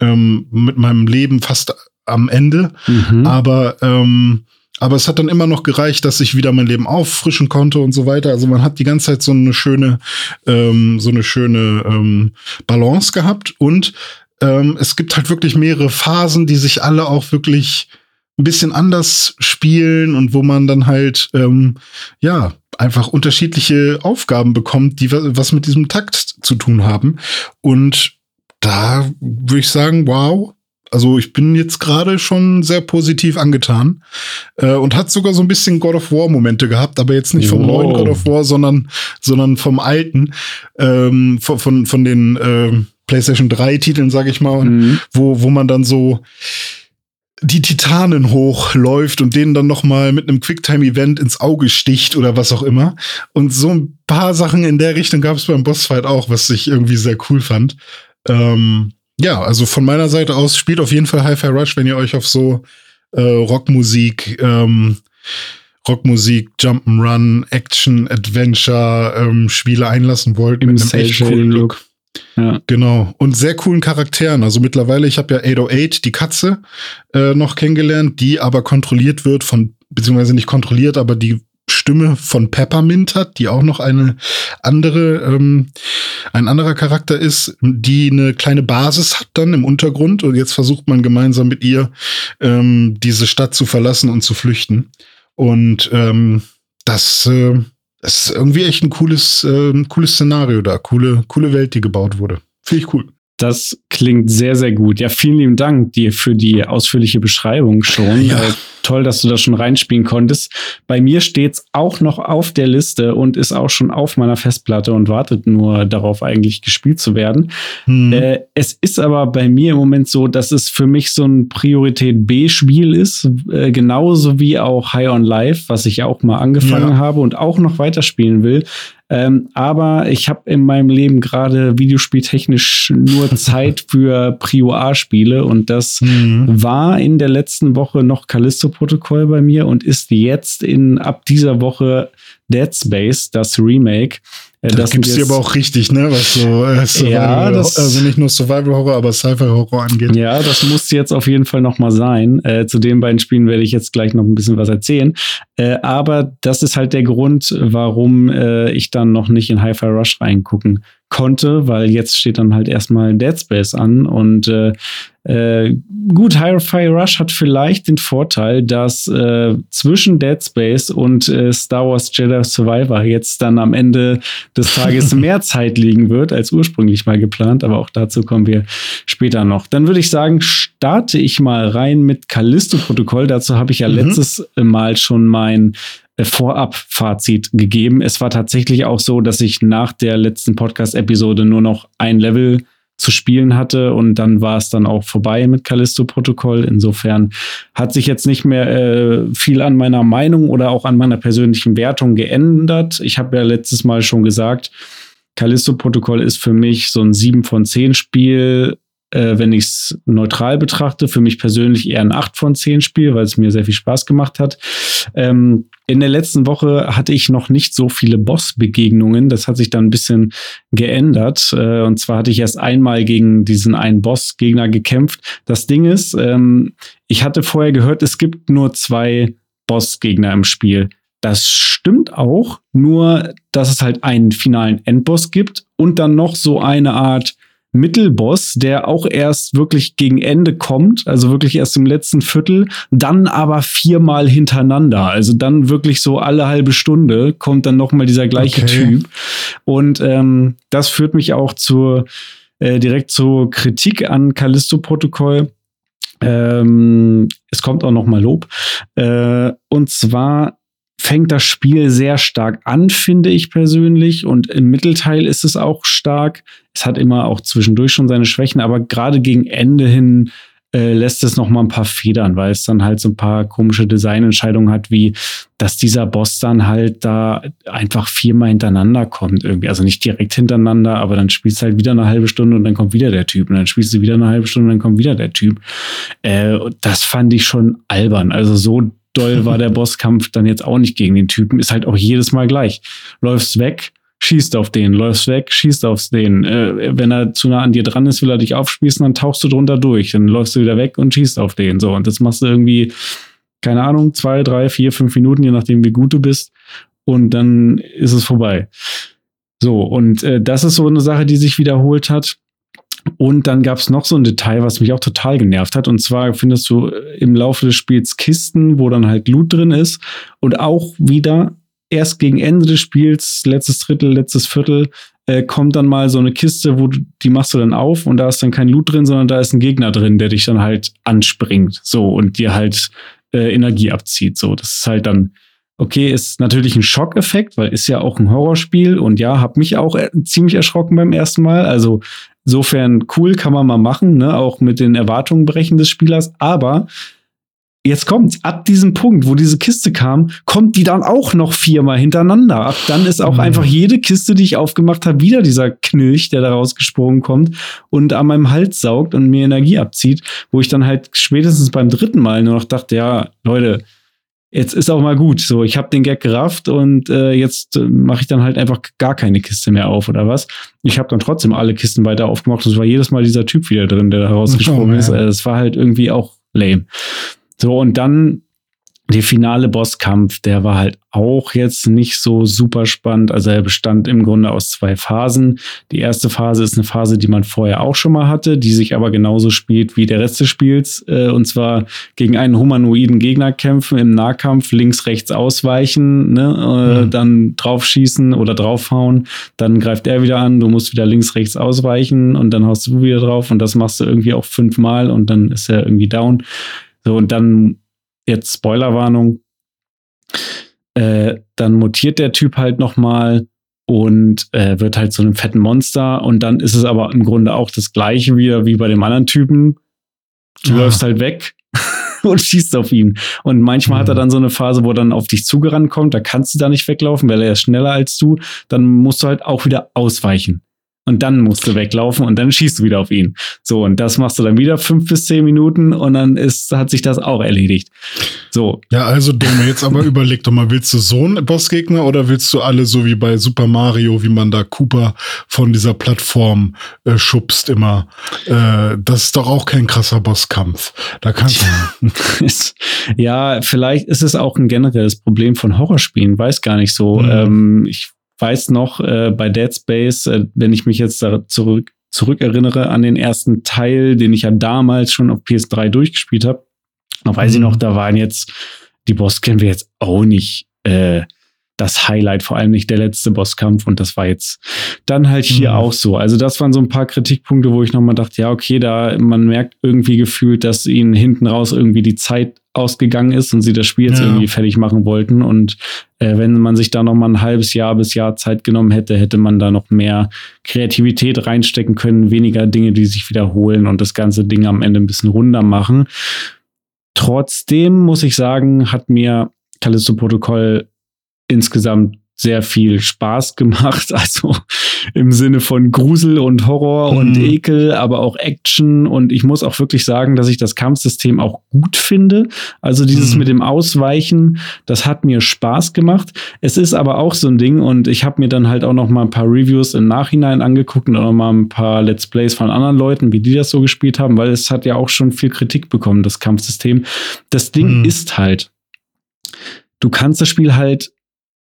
ähm, mit meinem Leben fast am Ende. Mhm. Aber ähm, aber es hat dann immer noch gereicht, dass ich wieder mein Leben auffrischen konnte und so weiter. Also man hat die ganze Zeit so eine schöne, ähm, so eine schöne ähm, Balance gehabt. Und ähm, es gibt halt wirklich mehrere Phasen, die sich alle auch wirklich ein bisschen anders spielen und wo man dann halt ähm, ja einfach unterschiedliche Aufgaben bekommt, die was mit diesem Takt zu tun haben. Und da würde ich sagen, wow, also ich bin jetzt gerade schon sehr positiv angetan äh, und hat sogar so ein bisschen God of War Momente gehabt, aber jetzt nicht vom wow. neuen God of War, sondern sondern vom alten, ähm, von, von von den äh, PlayStation 3 Titeln, sage ich mal, mhm. wo wo man dann so die Titanen hochläuft und denen dann noch mal mit einem Quicktime-Event ins Auge sticht oder was auch immer. Und so ein paar Sachen in der Richtung gab es beim Bossfight auch, was ich irgendwie sehr cool fand. Ähm, ja, also von meiner Seite aus spielt auf jeden Fall Hi-Fi Rush, wenn ihr euch auf so äh, Rockmusik, ähm, Rockmusik, Jump'n'Run, Action, Adventure ähm, Spiele einlassen wollt. Im mit einem echt coolen Look. Ja. Genau. Und sehr coolen Charakteren. Also mittlerweile, ich habe ja 808, die Katze, äh, noch kennengelernt, die aber kontrolliert wird von, beziehungsweise nicht kontrolliert, aber die Stimme von Peppermint hat, die auch noch eine andere, ähm, ein anderer Charakter ist, die eine kleine Basis hat dann im Untergrund und jetzt versucht man gemeinsam mit ihr ähm, diese Stadt zu verlassen und zu flüchten. Und ähm, das, äh, das ist irgendwie echt ein cooles, äh, cooles Szenario da, coole, coole Welt, die gebaut wurde. Finde ich cool. Das klingt sehr, sehr gut. Ja, vielen lieben Dank dir für die ausführliche Beschreibung schon. Ja. Toll, dass du das schon reinspielen konntest. Bei mir steht's auch noch auf der Liste und ist auch schon auf meiner Festplatte und wartet nur darauf, eigentlich gespielt zu werden. Hm. Äh, es ist aber bei mir im Moment so, dass es für mich so ein Priorität B-Spiel ist, äh, genauso wie auch High on Life, was ich auch mal angefangen ja. habe und auch noch weiterspielen will. Ähm, aber ich habe in meinem Leben gerade videospieltechnisch nur Zeit für Prio A-Spiele und das mhm. war in der letzten Woche noch Callisto-Protokoll bei mir und ist jetzt in ab dieser Woche Dead Space, das Remake. Äh, das, das gibt's dir aber auch richtig, ne? Was so äh, Survival, ja, das, also nicht nur Survival Horror, aber Sci-Fi Horror angeht. Ja, das muss jetzt auf jeden Fall noch mal sein. Äh, zu den beiden Spielen werde ich jetzt gleich noch ein bisschen was erzählen. Äh, aber das ist halt der Grund, warum äh, ich dann noch nicht in Hi-Fi Rush reingucken konnte, weil jetzt steht dann halt erstmal Dead Space an und äh, äh, gut, Hi-Fi Rush hat vielleicht den Vorteil, dass äh, zwischen Dead Space und äh, Star Wars Jedi Survivor jetzt dann am Ende des Tages mehr Zeit liegen wird als ursprünglich mal geplant, aber auch dazu kommen wir später noch. Dann würde ich sagen, starte ich mal rein mit Callisto-Protokoll. Dazu habe ich ja mhm. letztes Mal schon mein Vorab-Fazit gegeben. Es war tatsächlich auch so, dass ich nach der letzten Podcast-Episode nur noch ein Level zu spielen hatte und dann war es dann auch vorbei mit Callisto-Protokoll. Insofern hat sich jetzt nicht mehr äh, viel an meiner Meinung oder auch an meiner persönlichen Wertung geändert. Ich habe ja letztes Mal schon gesagt, Callisto-Protokoll ist für mich so ein 7 von 10 Spiel äh, wenn ich es neutral betrachte, für mich persönlich eher ein 8 von 10 Spiel, weil es mir sehr viel Spaß gemacht hat. Ähm, in der letzten Woche hatte ich noch nicht so viele Boss-Begegnungen. Das hat sich dann ein bisschen geändert. Äh, und zwar hatte ich erst einmal gegen diesen einen Boss-Gegner gekämpft. Das Ding ist, ähm, ich hatte vorher gehört, es gibt nur zwei Boss-Gegner im Spiel. Das stimmt auch, nur dass es halt einen finalen Endboss gibt und dann noch so eine Art Mittelboss, der auch erst wirklich gegen Ende kommt, also wirklich erst im letzten Viertel, dann aber viermal hintereinander. Also dann wirklich so alle halbe Stunde kommt dann nochmal dieser gleiche okay. Typ. Und ähm, das führt mich auch zur äh, direkt zur Kritik an Callisto-Protokoll. Ähm, es kommt auch nochmal Lob. Äh, und zwar fängt das Spiel sehr stark an, finde ich persönlich. Und im Mittelteil ist es auch stark. Es hat immer auch zwischendurch schon seine Schwächen, aber gerade gegen Ende hin äh, lässt es noch mal ein paar Federn, weil es dann halt so ein paar komische Designentscheidungen hat, wie dass dieser Boss dann halt da einfach viermal hintereinander kommt irgendwie. Also nicht direkt hintereinander, aber dann spielst du halt wieder eine halbe Stunde und dann kommt wieder der Typ und dann spielst du wieder eine halbe Stunde und dann kommt wieder der Typ. Äh, das fand ich schon albern. Also so doll war der Bosskampf dann jetzt auch nicht gegen den Typen. Ist halt auch jedes Mal gleich. Läufst weg, schießt auf den, läufst weg, schießt auf den. Äh, wenn er zu nah an dir dran ist, will er dich aufspießen, dann tauchst du drunter durch. Dann läufst du wieder weg und schießt auf den. So, und das machst du irgendwie, keine Ahnung, zwei, drei, vier, fünf Minuten, je nachdem, wie gut du bist. Und dann ist es vorbei. So, und äh, das ist so eine Sache, die sich wiederholt hat. Und dann gab es noch so ein Detail, was mich auch total genervt hat. Und zwar findest du äh, im Laufe des Spiels Kisten, wo dann halt Loot drin ist. Und auch wieder erst gegen Ende des Spiels, letztes Drittel, letztes Viertel, äh, kommt dann mal so eine Kiste, wo du, die machst du dann auf und da ist dann kein Loot drin, sondern da ist ein Gegner drin, der dich dann halt anspringt. So und dir halt äh, Energie abzieht. So, das ist halt dann okay, ist natürlich ein Schockeffekt, weil ist ja auch ein Horrorspiel und ja, hab mich auch äh, ziemlich erschrocken beim ersten Mal. Also insofern cool kann man mal machen, ne, auch mit den Erwartungen brechen des Spielers. Aber jetzt kommt's. Ab diesem Punkt, wo diese Kiste kam, kommt die dann auch noch viermal hintereinander. Ab dann ist auch mhm. einfach jede Kiste, die ich aufgemacht habe, wieder dieser Knilch, der da rausgesprungen kommt und an meinem Hals saugt und mir Energie abzieht, wo ich dann halt spätestens beim dritten Mal nur noch dachte, ja, Leute, jetzt ist auch mal gut. So, ich habe den Gag gerafft und äh, jetzt äh, mache ich dann halt einfach gar keine Kiste mehr auf oder was. Ich habe dann trotzdem alle Kisten weiter aufgemacht. Es war jedes Mal dieser Typ wieder drin, der da rausgesprungen oh, ist. Es war halt irgendwie auch lame. So, und dann der finale Bosskampf, der war halt auch jetzt nicht so super spannend. Also er bestand im Grunde aus zwei Phasen. Die erste Phase ist eine Phase, die man vorher auch schon mal hatte, die sich aber genauso spielt wie der Rest des Spiels. Äh, und zwar gegen einen humanoiden Gegner kämpfen im Nahkampf, links, rechts ausweichen, ne? mhm. dann draufschießen oder draufhauen. Dann greift er wieder an, du musst wieder links, rechts ausweichen und dann haust du wieder drauf. Und das machst du irgendwie auch fünfmal und dann ist er irgendwie down. So, und dann jetzt Spoilerwarnung, äh, dann mutiert der Typ halt nochmal und äh, wird halt zu einem fetten Monster und dann ist es aber im Grunde auch das gleiche wieder wie bei dem anderen Typen. Du ja. läufst halt weg und schießt auf ihn. Und manchmal mhm. hat er mhm. dann so eine Phase, wo er dann auf dich zugerannt kommt, da kannst du da nicht weglaufen, weil er ist schneller als du. Dann musst du halt auch wieder ausweichen und dann musst du weglaufen und dann schießt du wieder auf ihn. So, und das machst du dann wieder fünf bis zehn Minuten und dann ist, hat sich das auch erledigt. So. Ja, also Dome, jetzt aber überleg doch mal, willst du so einen Bossgegner oder willst du alle so wie bei Super Mario, wie man da Cooper von dieser Plattform äh, schubst immer? Äh, das ist doch auch kein krasser Bosskampf. Da kannst du. ja, vielleicht ist es auch ein generelles Problem von Horrorspielen, weiß gar nicht so. Mhm. Ähm, ich weiß noch, äh, bei Dead Space, äh, wenn ich mich jetzt da zurück, zurückerinnere an den ersten Teil, den ich ja damals schon auf PS3 durchgespielt habe, da weiß mhm. ich noch, da waren jetzt, die Boss kennen wir jetzt auch nicht äh, das Highlight, vor allem nicht der letzte Bosskampf. Und das war jetzt dann halt hier mhm. auch so. Also das waren so ein paar Kritikpunkte, wo ich nochmal dachte, ja, okay, da man merkt irgendwie gefühlt, dass ihnen hinten raus irgendwie die Zeit ausgegangen ist und sie das Spiel jetzt ja. irgendwie fertig machen wollten. Und äh, wenn man sich da nochmal ein halbes Jahr bis Jahr Zeit genommen hätte, hätte man da noch mehr Kreativität reinstecken können, weniger Dinge, die sich wiederholen und das ganze Ding am Ende ein bisschen runder machen. Trotzdem muss ich sagen, hat mir Callisto Protokoll insgesamt sehr viel Spaß gemacht. Also im Sinne von Grusel und Horror mhm. und Ekel, aber auch Action. Und ich muss auch wirklich sagen, dass ich das Kampfsystem auch gut finde. Also dieses mhm. mit dem Ausweichen, das hat mir Spaß gemacht. Es ist aber auch so ein Ding und ich habe mir dann halt auch noch mal ein paar Reviews im Nachhinein angeguckt und auch noch mal ein paar Let's Plays von anderen Leuten, wie die das so gespielt haben, weil es hat ja auch schon viel Kritik bekommen, das Kampfsystem. Das Ding mhm. ist halt, du kannst das Spiel halt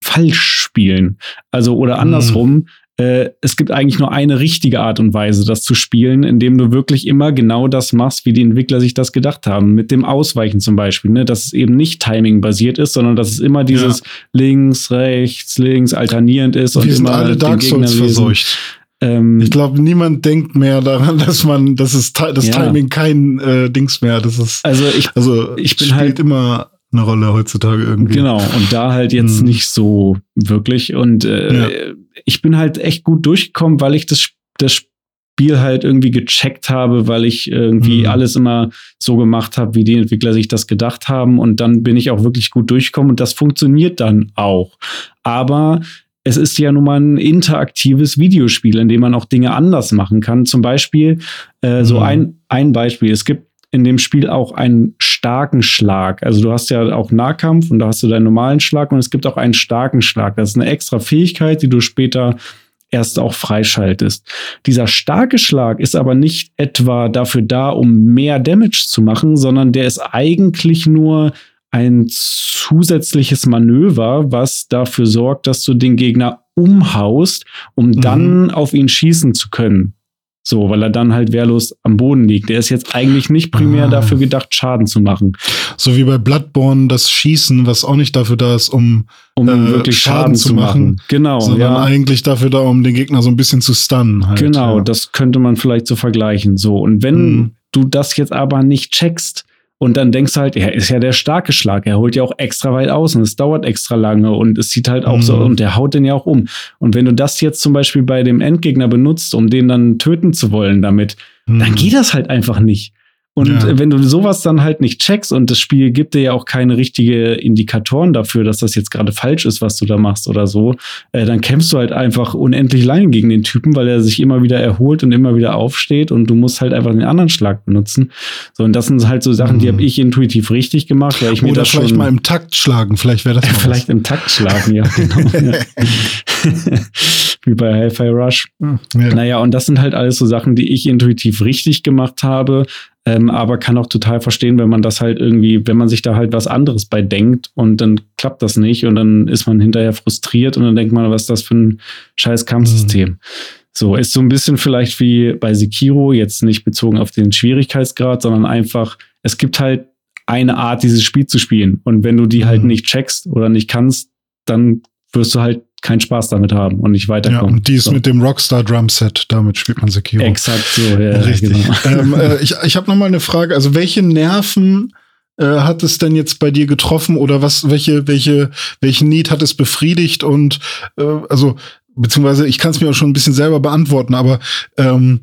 falsch spielen. Also oder andersrum, mhm. Äh, es gibt eigentlich nur eine richtige Art und Weise, das zu spielen, indem du wirklich immer genau das machst, wie die Entwickler sich das gedacht haben. Mit dem Ausweichen zum Beispiel, ne? dass es eben nicht Timing-basiert ist, sondern dass es immer dieses ja. links, rechts, links alternierend ist. Wir und sind alle Dark Souls verseucht. Ähm, ich glaube, niemand denkt mehr daran, dass man, dass es das ja. Timing kein äh, Dings mehr. Das ist also ich, also ich bin halt immer eine Rolle heutzutage irgendwie. Genau, und da halt jetzt hm. nicht so wirklich. Und äh, ja. ich bin halt echt gut durchgekommen, weil ich das, das Spiel halt irgendwie gecheckt habe, weil ich irgendwie mhm. alles immer so gemacht habe, wie die Entwickler sich das gedacht haben. Und dann bin ich auch wirklich gut durchgekommen und das funktioniert dann auch. Aber es ist ja nun mal ein interaktives Videospiel, in dem man auch Dinge anders machen kann. Zum Beispiel, äh, mhm. so ein, ein Beispiel. Es gibt in dem Spiel auch einen starken Schlag. Also du hast ja auch Nahkampf und da hast du deinen normalen Schlag und es gibt auch einen starken Schlag. Das ist eine extra Fähigkeit, die du später erst auch freischaltest. Dieser starke Schlag ist aber nicht etwa dafür da, um mehr Damage zu machen, sondern der ist eigentlich nur ein zusätzliches Manöver, was dafür sorgt, dass du den Gegner umhaust, um mhm. dann auf ihn schießen zu können. So, weil er dann halt wehrlos am Boden liegt. Der ist jetzt eigentlich nicht primär ah. dafür gedacht, Schaden zu machen. So wie bei Bloodborne das Schießen, was auch nicht dafür da ist, um, um äh, wirklich Schaden, Schaden, zu machen. machen. Genau. Sondern ja. eigentlich dafür da, um den Gegner so ein bisschen zu stunnen. Halt, genau, ja. das könnte man vielleicht so vergleichen. So. Und wenn mhm. du das jetzt aber nicht checkst, und dann denkst du halt, er ist ja der starke Schlag. Er holt ja auch extra weit aus und es dauert extra lange und es sieht halt auch mhm. so, und der haut den ja auch um. Und wenn du das jetzt zum Beispiel bei dem Endgegner benutzt, um den dann töten zu wollen damit, mhm. dann geht das halt einfach nicht. Und ja. wenn du sowas dann halt nicht checkst und das Spiel gibt dir ja auch keine richtige Indikatoren dafür, dass das jetzt gerade falsch ist, was du da machst oder so, äh, dann kämpfst du halt einfach unendlich lang gegen den Typen, weil er sich immer wieder erholt und immer wieder aufsteht und du musst halt einfach den anderen Schlag benutzen. So, und das sind halt so Sachen, die mhm. habe ich intuitiv richtig gemacht, weil ich mir oder das vielleicht schon mal im Takt schlagen, vielleicht wäre das mal Vielleicht im Takt schlagen, ja, genau. Wie bei Hellfire Rush. Ja. Naja, und das sind halt alles so Sachen, die ich intuitiv richtig gemacht habe, ähm, aber kann auch total verstehen, wenn man das halt irgendwie, wenn man sich da halt was anderes bei denkt und dann klappt das nicht und dann ist man hinterher frustriert und dann denkt man, was ist das für ein scheiß Kampfsystem. Mhm. So, ist so ein bisschen vielleicht wie bei Sekiro, jetzt nicht bezogen auf den Schwierigkeitsgrad, sondern einfach, es gibt halt eine Art, dieses Spiel zu spielen. Und wenn du die halt mhm. halt nicht checkst oder nicht kannst, dann wirst du halt keinen Spaß damit haben und nicht weiterkommen. Ja, und die ist so. mit dem Rockstar Drumset, damit spielt man Sekiro. Exakt so, ja. Richtig. Genau. ähm, äh, ich ich habe noch mal eine Frage. Also welche Nerven äh, hat es denn jetzt bei dir getroffen oder was, welche, welche, welchen Need hat es befriedigt und äh, also beziehungsweise ich kann es mir auch schon ein bisschen selber beantworten, aber ähm,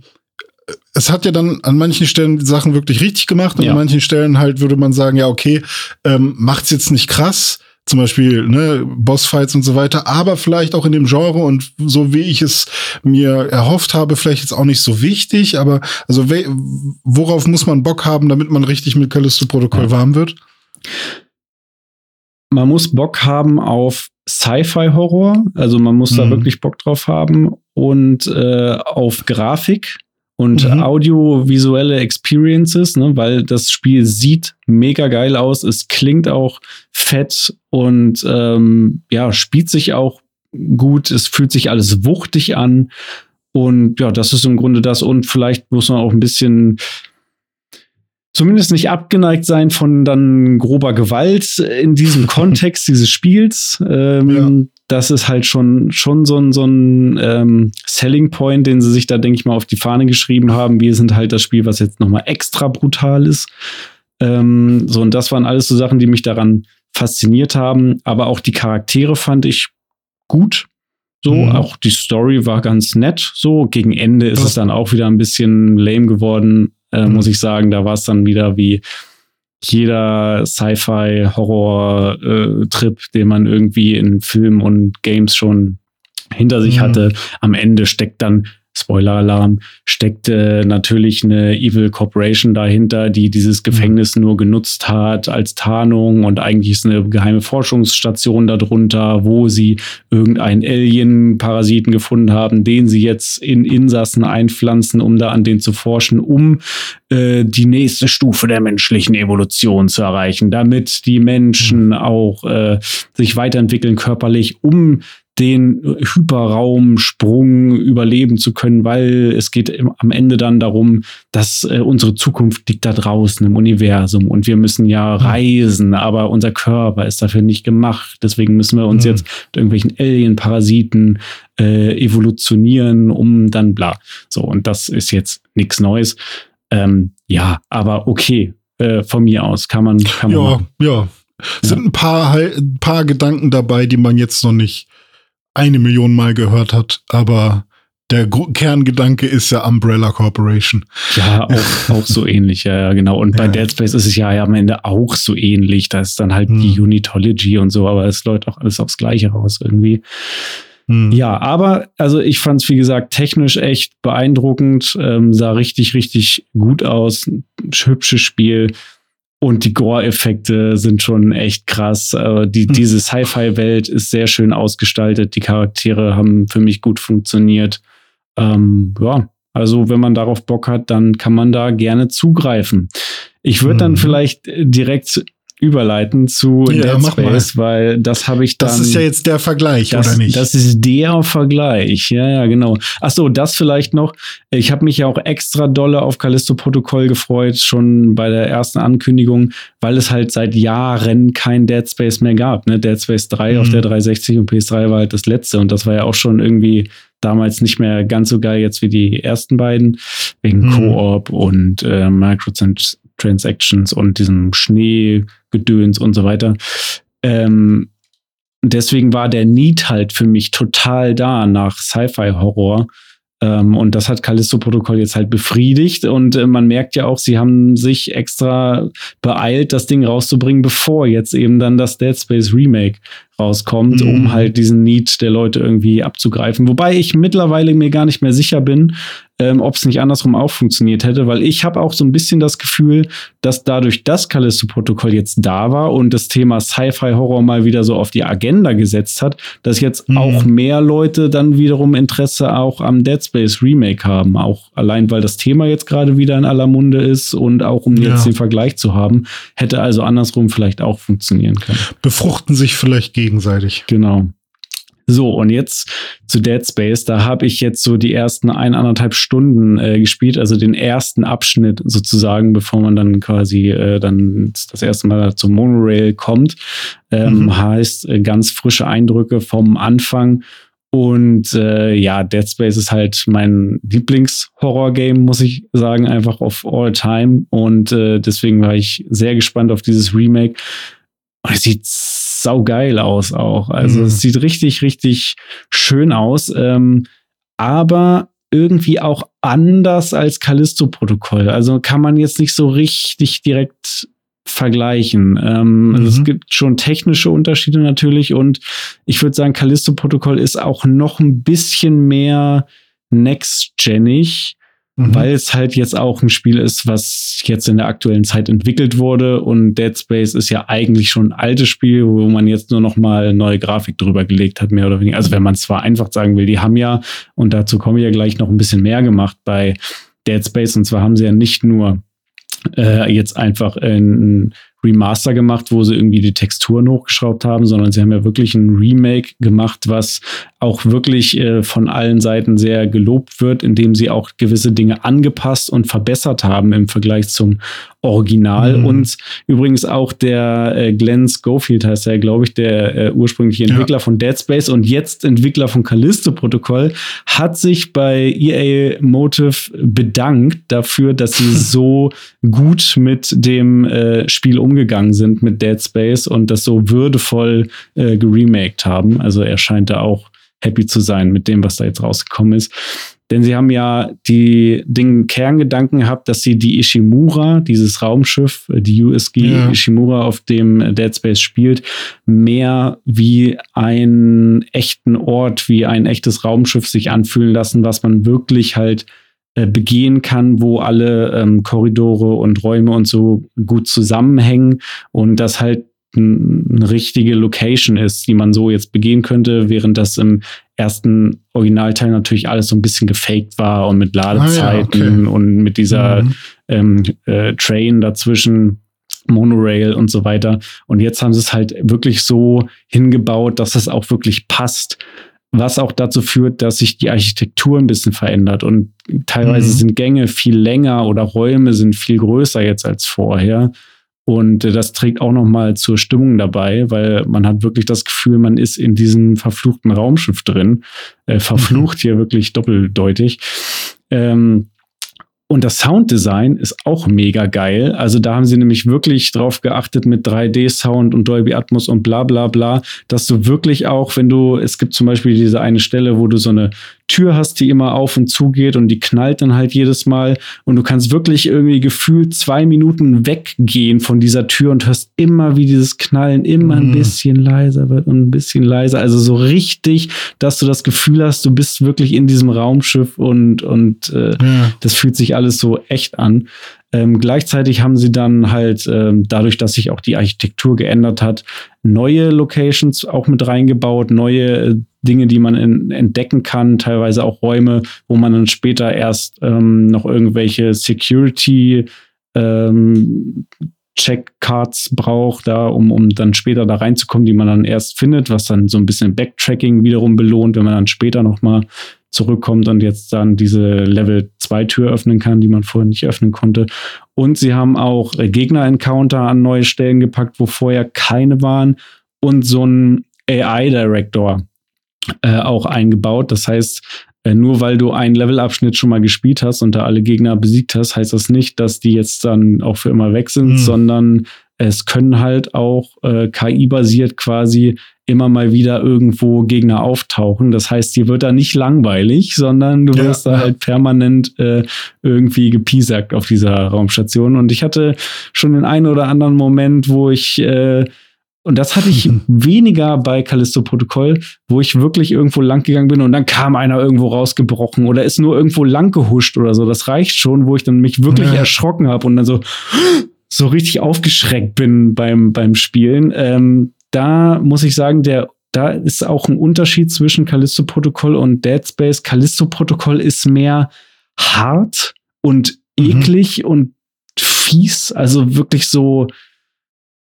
es hat ja dann an manchen Stellen Sachen wirklich richtig gemacht und ja. an manchen Stellen halt würde man sagen, ja, okay, ähm, macht's jetzt nicht krass, zum Beispiel ne, Bossfights und so weiter, aber vielleicht auch in dem Genre und so wie ich es mir erhofft habe, vielleicht jetzt auch nicht so wichtig, aber also worauf muss man Bock haben, damit man richtig mit Callisto-Protokoll ja. warm wird? Man muss Bock haben auf Sci-Fi-Horror, also man muss mhm. da wirklich Bock drauf haben und äh, auf Grafik und mhm. audiovisuelle Experiences, ne, weil das Spiel sieht mega geil aus, es klingt auch fett und ähm, ja, spielt sich auch gut, es fühlt sich alles wuchtig an. Und ja, das ist im Grunde das. Und vielleicht muss man auch ein bisschen zumindest nicht abgeneigt sein von dann grober Gewalt in diesem Kontext dieses Spiels. Ähm, ja. Das ist halt schon, schon so ein, so ein ähm, Selling Point, den sie sich da, denke ich mal, auf die Fahne geschrieben haben. Wir sind halt das Spiel, was jetzt nochmal extra brutal ist. Ähm, so, und das waren alles so Sachen, die mich daran fasziniert haben. Aber auch die Charaktere fand ich gut. So, mhm. auch die Story war ganz nett. So, gegen Ende ist es dann auch wieder ein bisschen lame geworden, äh, mhm. muss ich sagen. Da war es dann wieder wie jeder Sci-Fi-Horror-Trip, äh, den man irgendwie in Filmen und Games schon hinter sich mhm. hatte. Am Ende steckt dann Spoiler-Alarm, steckte natürlich eine Evil Corporation dahinter, die dieses mhm. Gefängnis nur genutzt hat als Tarnung und eigentlich ist eine geheime Forschungsstation darunter, wo sie irgendeinen Alien-Parasiten gefunden haben, den sie jetzt in Insassen einpflanzen, um da an den zu forschen, um äh, die nächste Stufe der menschlichen Evolution zu erreichen, damit die Menschen mhm. auch äh, sich weiterentwickeln körperlich, um den Hyperraumsprung überleben zu können, weil es geht im, am Ende dann darum, dass äh, unsere Zukunft liegt da draußen im Universum und wir müssen ja mhm. reisen, aber unser Körper ist dafür nicht gemacht. Deswegen müssen wir uns mhm. jetzt mit irgendwelchen Alien-Parasiten äh, evolutionieren, um dann bla. So, und das ist jetzt nichts Neues. Ähm, ja, aber okay, äh, von mir aus kann man. Kann man ja, machen. ja. Sind ein paar, ein paar Gedanken dabei, die man jetzt noch nicht eine Million Mal gehört hat, aber der Kerngedanke ist ja Umbrella Corporation. Ja, auch, auch so ähnlich, ja, genau. Und bei ja. Dead Space ist es ja, ja am Ende auch so ähnlich. Da ist dann halt hm. die Unitology und so, aber es läuft auch alles aufs Gleiche raus irgendwie. Hm. Ja, aber also ich fand es, wie gesagt, technisch echt beeindruckend, ähm, sah richtig, richtig gut aus. Hübsches Spiel. Und die Gore-Effekte sind schon echt krass. Äh, die, hm. Diese Sci-Fi-Welt ist sehr schön ausgestaltet. Die Charaktere haben für mich gut funktioniert. Ähm, ja, also wenn man darauf Bock hat, dann kann man da gerne zugreifen. Ich würde dann mhm. vielleicht direkt überleiten zu ja, Dead Space, weil das habe ich dann. Das ist ja jetzt der Vergleich, das, oder nicht? Das ist der Vergleich, ja, ja, genau. Ach so, das vielleicht noch. Ich habe mich ja auch extra dolle auf Callisto-Protokoll gefreut, schon bei der ersten Ankündigung, weil es halt seit Jahren kein Dead Space mehr gab. Ne? Dead Space 3 mhm. auf der 360 und PS3 war halt das letzte und das war ja auch schon irgendwie damals nicht mehr ganz so geil jetzt wie die ersten beiden, wegen mhm. Koop und äh, Microtransactions und diesem Schnee Gedöns und so weiter. Ähm, deswegen war der Need halt für mich total da nach Sci-Fi-Horror. Ähm, und das hat Callisto-Protokoll jetzt halt befriedigt. Und äh, man merkt ja auch, sie haben sich extra beeilt, das Ding rauszubringen, bevor jetzt eben dann das Dead Space Remake rauskommt, mhm. um halt diesen Need der Leute irgendwie abzugreifen. Wobei ich mittlerweile mir gar nicht mehr sicher bin, ähm, ob es nicht andersrum auch funktioniert hätte, weil ich habe auch so ein bisschen das Gefühl, dass dadurch das Callisto-Protokoll jetzt da war und das Thema Sci-Fi-Horror mal wieder so auf die Agenda gesetzt hat, dass jetzt mhm. auch mehr Leute dann wiederum Interesse auch am Dead Space Remake haben. Auch allein, weil das Thema jetzt gerade wieder in aller Munde ist und auch um ja. jetzt den Vergleich zu haben, hätte also andersrum vielleicht auch funktionieren können. Befruchten sich vielleicht gegenseitig. Genau. So, und jetzt zu Dead Space. Da habe ich jetzt so die ersten eineinhalb Stunden äh, gespielt, also den ersten Abschnitt sozusagen, bevor man dann quasi äh, dann das erste Mal zum Monorail kommt. Ähm, mhm. Heißt äh, ganz frische Eindrücke vom Anfang. Und äh, ja, Dead Space ist halt mein Lieblings-Horror-Game, muss ich sagen, einfach of all time. Und äh, deswegen war ich sehr gespannt auf dieses Remake. Und es sieht saugeil aus auch. Also mhm. es sieht richtig, richtig schön aus. Ähm, aber irgendwie auch anders als Callisto-Protokoll. Also kann man jetzt nicht so richtig direkt vergleichen. Ähm, mhm. Es gibt schon technische Unterschiede natürlich und ich würde sagen, Callisto-Protokoll ist auch noch ein bisschen mehr next-genig mhm. weil es halt jetzt auch ein Spiel ist, was jetzt in der aktuellen Zeit entwickelt wurde und Dead Space ist ja eigentlich schon ein altes Spiel, wo man jetzt nur noch mal neue Grafik drüber gelegt hat, mehr oder weniger. Also wenn man es zwar einfach sagen will, die haben ja, und dazu komme ich ja gleich noch ein bisschen mehr gemacht bei Dead Space und zwar haben sie ja nicht nur äh, jetzt einfach ein Remaster gemacht, wo sie irgendwie die Texturen hochgeschraubt haben, sondern sie haben ja wirklich ein Remake gemacht, was auch wirklich äh, von allen Seiten sehr gelobt wird, indem sie auch gewisse Dinge angepasst und verbessert haben im Vergleich zum Original. Mhm. Und übrigens auch der äh, Glenn Schofield heißt er, glaube ich, der äh, ursprüngliche Entwickler ja. von Dead Space und jetzt Entwickler von Callisto Protokoll, hat sich bei EA Motive bedankt dafür, dass sie so gut mit dem äh, Spiel umgegangen sind, mit Dead Space und das so würdevoll äh, geremaked haben. Also er scheint da auch happy zu sein mit dem, was da jetzt rausgekommen ist. Denn sie haben ja die den Kerngedanken gehabt, dass sie die Ishimura, dieses Raumschiff, die USG ja. Ishimura, auf dem Dead Space spielt, mehr wie einen echten Ort, wie ein echtes Raumschiff sich anfühlen lassen, was man wirklich halt äh, begehen kann, wo alle ähm, Korridore und Räume und so gut zusammenhängen und das halt eine richtige Location ist, die man so jetzt begehen könnte, während das im ersten Originalteil natürlich alles so ein bisschen gefaked war und mit Ladezeiten ah, ja, okay. und mit dieser mhm. ähm, äh, Train dazwischen. Monorail und so weiter. Und jetzt haben sie es halt wirklich so hingebaut, dass es auch wirklich passt was auch dazu führt, dass sich die Architektur ein bisschen verändert und teilweise mhm. sind Gänge viel länger oder Räume sind viel größer jetzt als vorher. Und äh, das trägt auch nochmal zur Stimmung dabei, weil man hat wirklich das Gefühl, man ist in diesem verfluchten Raumschiff drin. Äh, verflucht mhm. hier wirklich doppeldeutig. Ähm, und das Sounddesign ist auch mega geil. Also da haben sie nämlich wirklich drauf geachtet mit 3D-Sound und Dolby Atmos und bla bla bla, dass du wirklich auch, wenn du, es gibt zum Beispiel diese eine Stelle, wo du so eine Tür hast, die immer auf und zu geht und die knallt dann halt jedes Mal und du kannst wirklich irgendwie gefühlt zwei Minuten weggehen von dieser Tür und hörst immer, wie dieses Knallen immer ein mhm. bisschen leiser wird und ein bisschen leiser. Also so richtig, dass du das Gefühl hast, du bist wirklich in diesem Raumschiff und, und äh, ja. das fühlt sich alles so echt an. Ähm, gleichzeitig haben sie dann halt, ähm, dadurch, dass sich auch die Architektur geändert hat, neue Locations auch mit reingebaut, neue äh, Dinge, die man in, entdecken kann, teilweise auch Räume, wo man dann später erst ähm, noch irgendwelche Security ähm, Checkcards braucht, da, um, um dann später da reinzukommen, die man dann erst findet, was dann so ein bisschen Backtracking wiederum belohnt, wenn man dann später nochmal zurückkommt und jetzt dann diese Level 2 Tür öffnen kann, die man vorher nicht öffnen konnte. Und sie haben auch Gegner-Encounter an neue Stellen gepackt, wo vorher keine waren und so ein AI-Director äh, auch eingebaut. Das heißt, äh, nur weil du einen Levelabschnitt schon mal gespielt hast und da alle Gegner besiegt hast, heißt das nicht, dass die jetzt dann auch für immer weg sind, mhm. sondern es können halt auch äh, KI-basiert quasi immer mal wieder irgendwo Gegner auftauchen. Das heißt, dir wird da nicht langweilig, sondern du wirst ja, da halt permanent äh, irgendwie gepiesackt auf dieser Raumstation. Und ich hatte schon den einen oder anderen Moment, wo ich äh, und das hatte ich weniger bei Callisto Protokoll, wo ich wirklich irgendwo lang gegangen bin und dann kam einer irgendwo rausgebrochen oder ist nur irgendwo lang gehuscht oder so. Das reicht schon, wo ich dann mich wirklich ja. erschrocken habe und dann so so richtig aufgeschreckt bin beim beim Spielen. Ähm, da muss ich sagen, der da ist auch ein Unterschied zwischen Callisto Protokoll und Dead Space. Callisto Protokoll ist mehr hart und mhm. eklig und fies, also wirklich so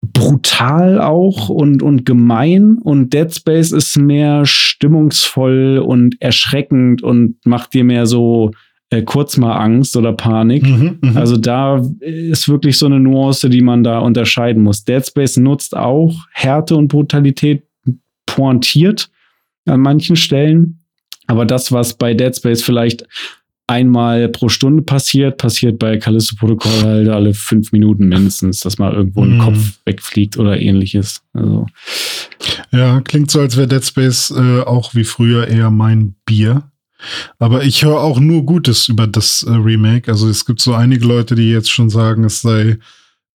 brutal auch und, und gemein und Dead Space ist mehr stimmungsvoll und erschreckend und macht dir mehr so äh, kurz mal Angst oder Panik. Mhm, mh. Also da ist wirklich so eine Nuance, die man da unterscheiden muss. Dead Space nutzt auch Härte und Brutalität pointiert an manchen Stellen. Aber das, was bei Dead Space vielleicht einmal pro Stunde passiert, passiert bei Callisto Protokoll halt alle fünf Minuten mindestens, dass mal irgendwo ein mm. Kopf wegfliegt oder ähnliches. Also. Ja, klingt so, als wäre Dead Space äh, auch wie früher eher mein Bier. Aber ich höre auch nur Gutes über das äh, Remake. Also es gibt so einige Leute, die jetzt schon sagen, es sei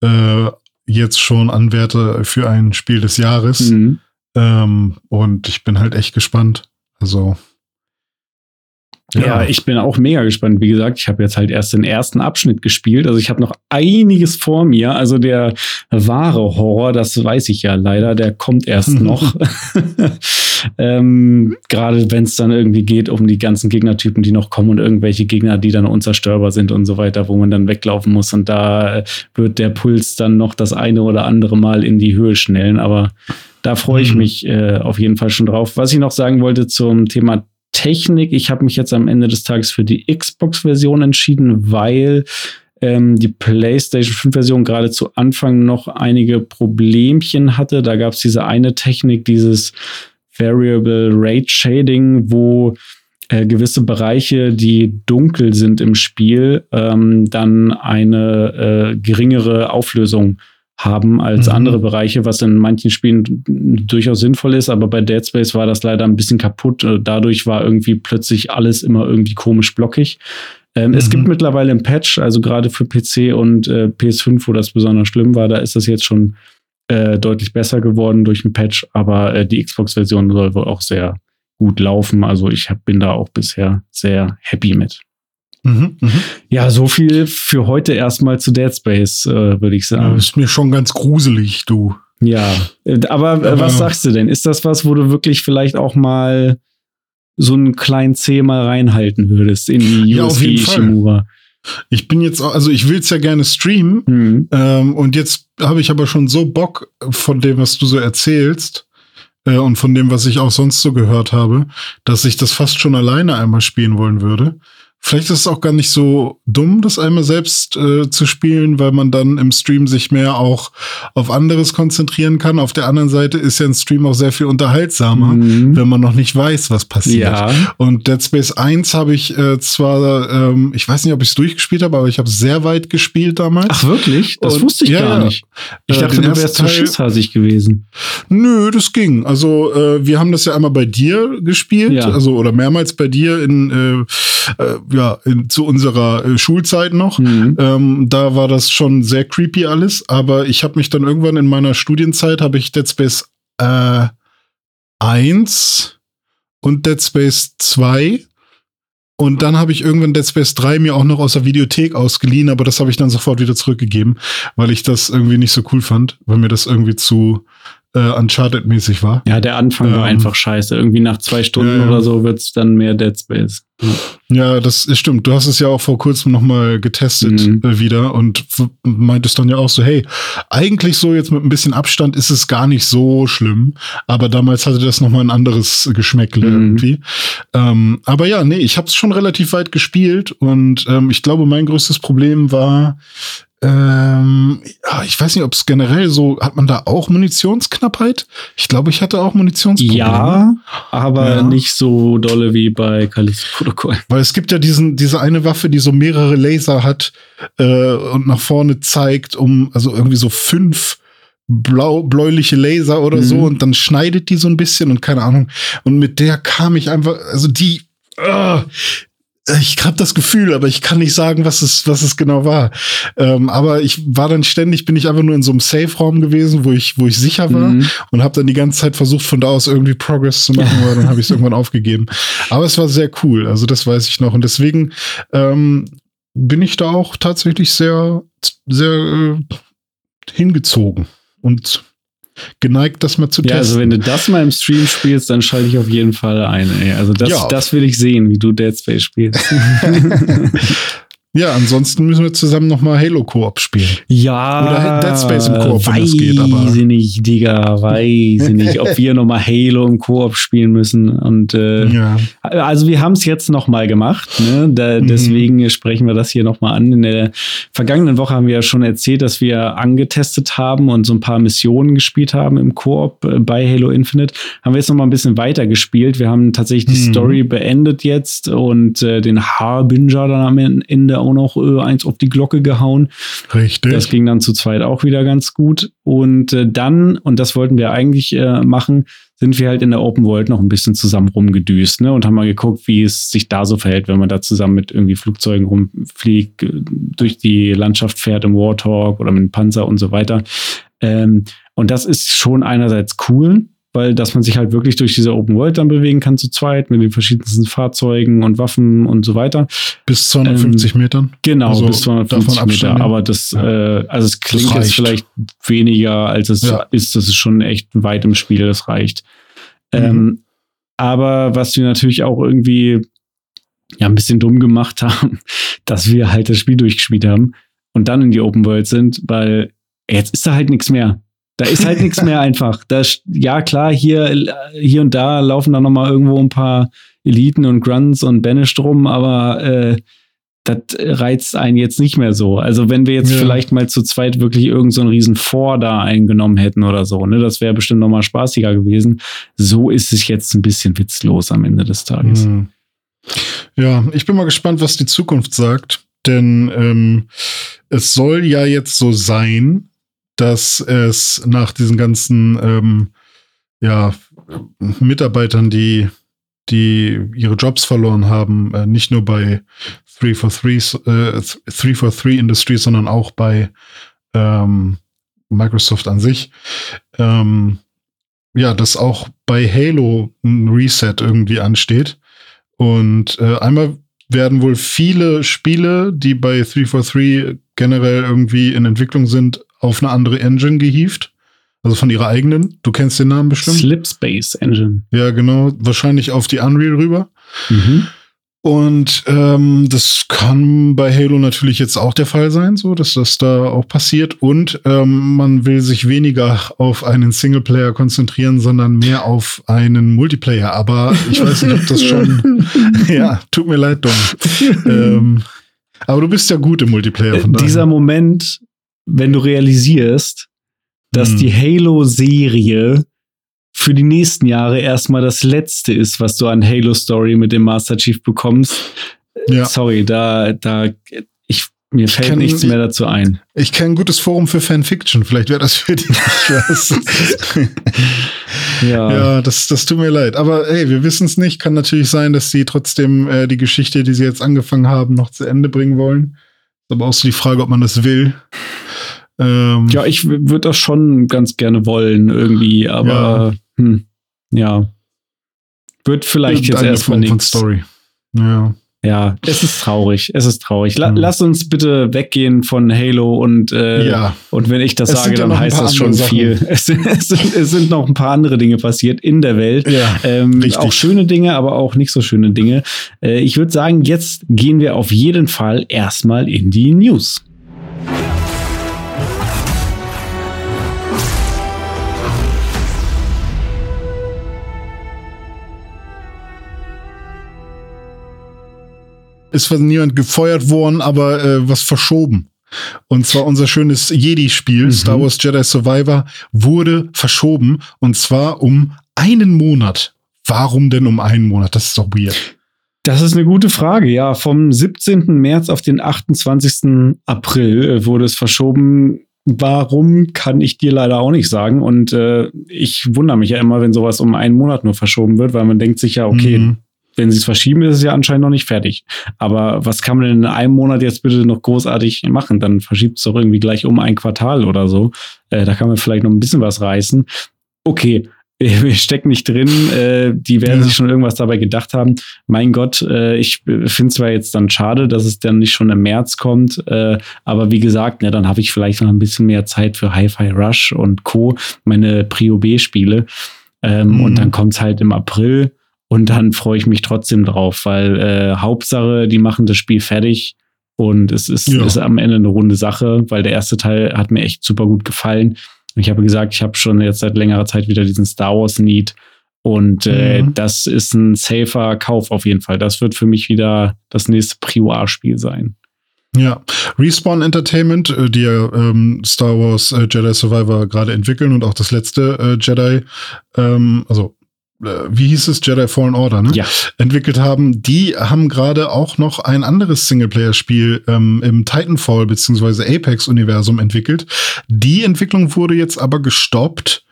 äh, jetzt schon Anwärter für ein Spiel des Jahres. Mhm. Ähm, und ich bin halt echt gespannt. Also Ja. ich bin auch mega gespannt. Wie gesagt, ich habe jetzt halt erst den ersten Abschnitt gespielt. Also ich habe noch einiges vor mir. Also der wahre Horror, das weiß ich ja leider, der kommt erst noch. ähm, Gerade wenn es dann irgendwie geht um die ganzen Gegnertypen, die noch kommen und irgendwelche Gegner, die dann unzerstörbar sind und so weiter, wo man dann weglaufen muss. Und da wird der Puls dann noch das eine oder andere Mal in die Höhe schnellen. Aber da freue ich mhm. mich äh, auf jeden Fall schon drauf. Was ich noch sagen wollte zum Thema Technik. Ich habe mich jetzt am Ende des Tages für die Xbox-Version entschieden, weil ähm, die PlayStation 5-Version gerade zu Anfang noch einige Problemchen hatte. Da gab es diese eine Technik, dieses Variable Rate Shading, wo äh, gewisse Bereiche, die dunkel sind im Spiel, ähm, dann eine äh, geringere Auflösung haben als mhm. andere Bereiche, was in manchen Spielen durchaus sinnvoll ist, aber bei Dead Space war das leider ein bisschen kaputt. Äh, dadurch war irgendwie plötzlich alles immer irgendwie komisch blockig. Ähm, mhm. Es gibt mittlerweile ein Patch, also gerade für PC und äh, PS5, wo das besonders schlimm war, da ist das jetzt schon äh, deutlich besser geworden durch ein Patch, aber äh, die Xbox-Version soll wohl auch sehr gut laufen. Also ich hab, bin da auch bisher sehr happy mit. Mhm, mh. Ja, so viel für heute erstmal zu Dead Space, äh, würde ich sagen. Ja, ist mir schon ganz gruselig, du. Ja, äh, aber äh, was sagst du denn? Ist das was, wo du wirklich vielleicht auch mal so einen kleinen C mal reinhalten würdest in die ja, USG Ishimura? Ich bin jetzt, also ich will es ja gerne streamen mhm. ähm, und jetzt habe ich aber schon so Bock von dem, was du so erzählst äh, und von dem, was ich auch sonst so gehört habe, dass ich das fast schon alleine einmal spielen wollen würde. Vielleicht ist es auch gar nicht so dumm, das einmal selbst äh, zu spielen, weil man dann im Stream sich mehr auch auf anderes konzentrieren kann. Auf der anderen Seite ist ja ein Stream auch sehr viel unterhaltsamer, mhm. wenn man noch nicht weiß, was passiert. Ja. Und Dead Space 1 habe ich äh, zwar, ähm, ich weiß nicht, ob ich es durchgespielt habe, aber ich habe sehr weit gespielt damals. Ach wirklich? Das Und, wusste ich ja, gar nicht. Ich äh, dachte, du wärst zu schisshasig gewesen. Nö, das ging. Also äh, wir haben das ja einmal bei dir gespielt, ja. also oder mehrmals bei dir in äh, ja, in, zu unserer äh, Schulzeit noch. Mhm. Ähm, da war das schon sehr creepy alles, aber ich habe mich dann irgendwann in meiner Studienzeit habe ich Dead Space äh, 1 und Dead Space 2 und dann habe ich irgendwann Dead Space 3 mir auch noch aus der Videothek ausgeliehen, aber das habe ich dann sofort wieder zurückgegeben, weil ich das irgendwie nicht so cool fand, weil mir das irgendwie zu äh, Uncharted-mäßig war. Ja, der Anfang ähm, war einfach scheiße. Irgendwie nach zwei Stunden äh, oder so wird's dann mehr Dead Space. Ja, das ist stimmt. Du hast es ja auch vor kurzem noch mal getestet mhm. äh, wieder und meintest dann ja auch so, hey, eigentlich so jetzt mit ein bisschen Abstand ist es gar nicht so schlimm, aber damals hatte das noch mal ein anderes Geschmäckle mhm. irgendwie. Ähm, aber ja, nee, ich habe es schon relativ weit gespielt und ähm, ich glaube, mein größtes Problem war ähm, ich weiß nicht, ob es generell so, hat man da auch Munitionsknappheit? Ich glaube, ich hatte auch Munitionsprobleme. Ja, aber ja. nicht so dolle wie bei Callisto Protokoll. Weil es gibt ja diesen, diese eine Waffe, die so mehrere Laser hat äh, und nach vorne zeigt, um, also irgendwie so fünf blau, bläuliche Laser oder mhm. so und dann schneidet die so ein bisschen und keine Ahnung. Und mit der kam ich einfach, also die, uh, ich habe das Gefühl, aber ich kann nicht sagen, was es, was es genau war. Ähm, aber ich war dann ständig, bin ich einfach nur in so einem Safe-Raum gewesen, wo ich, wo ich sicher war mhm. und habe dann die ganze Zeit versucht, von da aus irgendwie Progress zu machen, aber dann habe ich es irgendwann aufgegeben. Aber es war sehr cool, also das weiß ich noch. Und deswegen ähm, bin ich da auch tatsächlich sehr, sehr äh, hingezogen und geneigt, das mal zu ja, testen. Also wenn du das mal im Stream spielst, dann schalte ich auf jeden Fall ein. Ey. Also das, ja. das will ich sehen, wie du Dead Space spielst. Ja, ansonsten müssen wir zusammen nochmal Halo Koop spielen. Ja. Oder Dead Space im Koop, wenn das geht. Aber. Weiß ich nicht, Digga, weiß ich nicht, ob wir nochmal Halo im Koop spielen müssen. Und äh, ja. also wir haben es jetzt nochmal gemacht. Ne? Da, mhm. Deswegen sprechen wir das hier nochmal an. In der vergangenen Woche haben wir ja schon erzählt, dass wir angetestet haben und so ein paar Missionen gespielt haben im Koop äh, bei Halo Infinite. Haben wir jetzt nochmal ein bisschen weiter gespielt. Wir haben tatsächlich die mhm. Story beendet jetzt und äh, den Harbinger dann am Ende auch noch äh, eins auf die Glocke gehauen. Richtig. Das ging dann zu zweit auch wieder ganz gut. Und äh, dann, und das wollten wir eigentlich äh, machen, sind wir halt in der Open World noch ein bisschen zusammen rumgedüst ne? und haben mal geguckt, wie es sich da so verhält, wenn man da zusammen mit irgendwie Flugzeugen rumfliegt, äh, durch die Landschaft fährt im Warthog oder mit dem Panzer und so weiter. Ähm, und das ist schon einerseits cool, weil dass man sich halt wirklich durch diese Open World dann bewegen kann zu zweit mit den verschiedensten Fahrzeugen und Waffen und so weiter. Bis 250 ähm, Metern? Genau, also bis 250 Meter. Aber das, ja. äh, also es klingt jetzt vielleicht weniger, als es ja. ist. Das ist schon echt weit im Spiel, das reicht. Mhm. Ähm, aber was wir natürlich auch irgendwie ja ein bisschen dumm gemacht haben, dass wir halt das Spiel durchgespielt haben und dann in die Open World sind, weil jetzt ist da halt nichts mehr. Da ist halt nichts mehr einfach. Da, ja, klar, hier, hier und da laufen da noch mal irgendwo ein paar Eliten und Grunts und Banished rum, aber äh, das reizt einen jetzt nicht mehr so. Also wenn wir jetzt ja. vielleicht mal zu zweit wirklich irgendeinen so riesen Vor da eingenommen hätten oder so, ne, das wäre bestimmt noch mal spaßiger gewesen. So ist es jetzt ein bisschen witzlos am Ende des Tages. Mhm. Ja, ich bin mal gespannt, was die Zukunft sagt, denn ähm, es soll ja jetzt so sein, dass es nach diesen ganzen ähm, ja, Mitarbeitern, die, die ihre Jobs verloren haben, äh, nicht nur bei 343, äh, 343 Industries, sondern auch bei ähm, Microsoft an sich, ähm, ja, dass auch bei Halo ein Reset irgendwie ansteht. Und äh, einmal werden wohl viele Spiele, die bei 343 generell irgendwie in Entwicklung sind, auf eine andere Engine gehievt. Also von ihrer eigenen. Du kennst den Namen bestimmt. Slipspace Engine. Ja, genau. Wahrscheinlich auf die Unreal rüber. Mhm. Und ähm, das kann bei Halo natürlich jetzt auch der Fall sein, so dass das da auch passiert. Und ähm, man will sich weniger auf einen Singleplayer konzentrieren, sondern mehr auf einen Multiplayer. Aber ich weiß nicht, ob das schon. ja, tut mir leid, Dom. ähm, aber du bist ja gut im Multiplayer. Von daher. Dieser Moment, wenn du realisierst, dass hm. die Halo-Serie für die nächsten Jahre erstmal das letzte ist, was du an Halo Story mit dem Master Chief bekommst. Ja. Sorry, da, da, ich, mir fällt kenn, nichts mehr dazu ein. Ich, ich kenne ein gutes Forum für Fanfiction. Vielleicht wäre das für dich was. ja. ja, das, das tut mir leid. Aber hey, wir wissen es nicht. Kann natürlich sein, dass sie trotzdem äh, die Geschichte, die sie jetzt angefangen haben, noch zu Ende bringen wollen. Aber auch so die Frage, ob man das will. Ähm, ja, ich würde das schon ganz gerne wollen, irgendwie, aber ja. Hm, ja. Wird vielleicht jetzt erstmal nichts. Story. Ja. Ja, es ist traurig. Es ist traurig. La mhm. Lass uns bitte weggehen von Halo und, äh, ja. und wenn ich das es sage, dann heißt das schon Sachen. viel. Es, es, sind, es, sind noch ein paar andere Dinge passiert in der Welt. Ja, ähm, auch schöne Dinge, aber auch nicht so schöne Dinge. Äh, ich würde sagen, jetzt gehen wir auf jeden Fall erstmal in die News. Ist von niemand gefeuert worden, aber äh, was verschoben. Und zwar unser schönes Jedi-Spiel, mhm. Star Wars Jedi Survivor, wurde verschoben. Und zwar um einen Monat. Warum denn um einen Monat? Das ist doch weird. Das ist eine gute Frage. Ja, vom 17. März auf den 28. April äh, wurde es verschoben. Warum kann ich dir leider auch nicht sagen. Und äh, ich wundere mich ja immer, wenn sowas um einen Monat nur verschoben wird, weil man denkt sich ja, okay, mhm wenn sie es verschieben, ist es ja anscheinend noch nicht fertig. Aber was kann man denn in einem Monat jetzt bitte noch großartig machen? Dann verschiebt es doch irgendwie gleich um ein Quartal oder so. Äh, da kann man vielleicht noch ein bisschen was reißen. Okay, wir stecken nicht drin. Äh, die werden ja. sich schon irgendwas dabei gedacht haben. Mein Gott, äh, ich finde zwar jetzt dann schade, dass es dann nicht schon im März kommt, äh, aber wie gesagt, ne, dann habe ich vielleicht noch ein bisschen mehr Zeit für Hi-Fi Rush und Co., meine Prio B-Spiele. Ähm, mhm. Und dann kommt es halt im April. Und dann freue ich mich trotzdem drauf, weil äh, Hauptsache, die machen das Spiel fertig und es ist, ja. ist am Ende eine runde Sache, weil der erste Teil hat mir echt super gut gefallen. Ich habe gesagt, ich habe schon jetzt seit längerer Zeit wieder diesen Star Wars Need und äh, mhm. das ist ein safer Kauf auf jeden Fall. Das wird für mich wieder das nächste Prio-A-Spiel sein. Ja, Respawn Entertainment, äh, die ja ähm, Star Wars äh, Jedi Survivor gerade entwickeln und auch das letzte äh, Jedi, ähm, also wie hieß es, Jedi Fallen Order, ne? Ja. Entwickelt haben, die haben gerade auch noch ein anderes Singleplayer-Spiel ähm, im Titanfall bzw. Apex-Universum entwickelt. Die Entwicklung wurde jetzt aber gestoppt.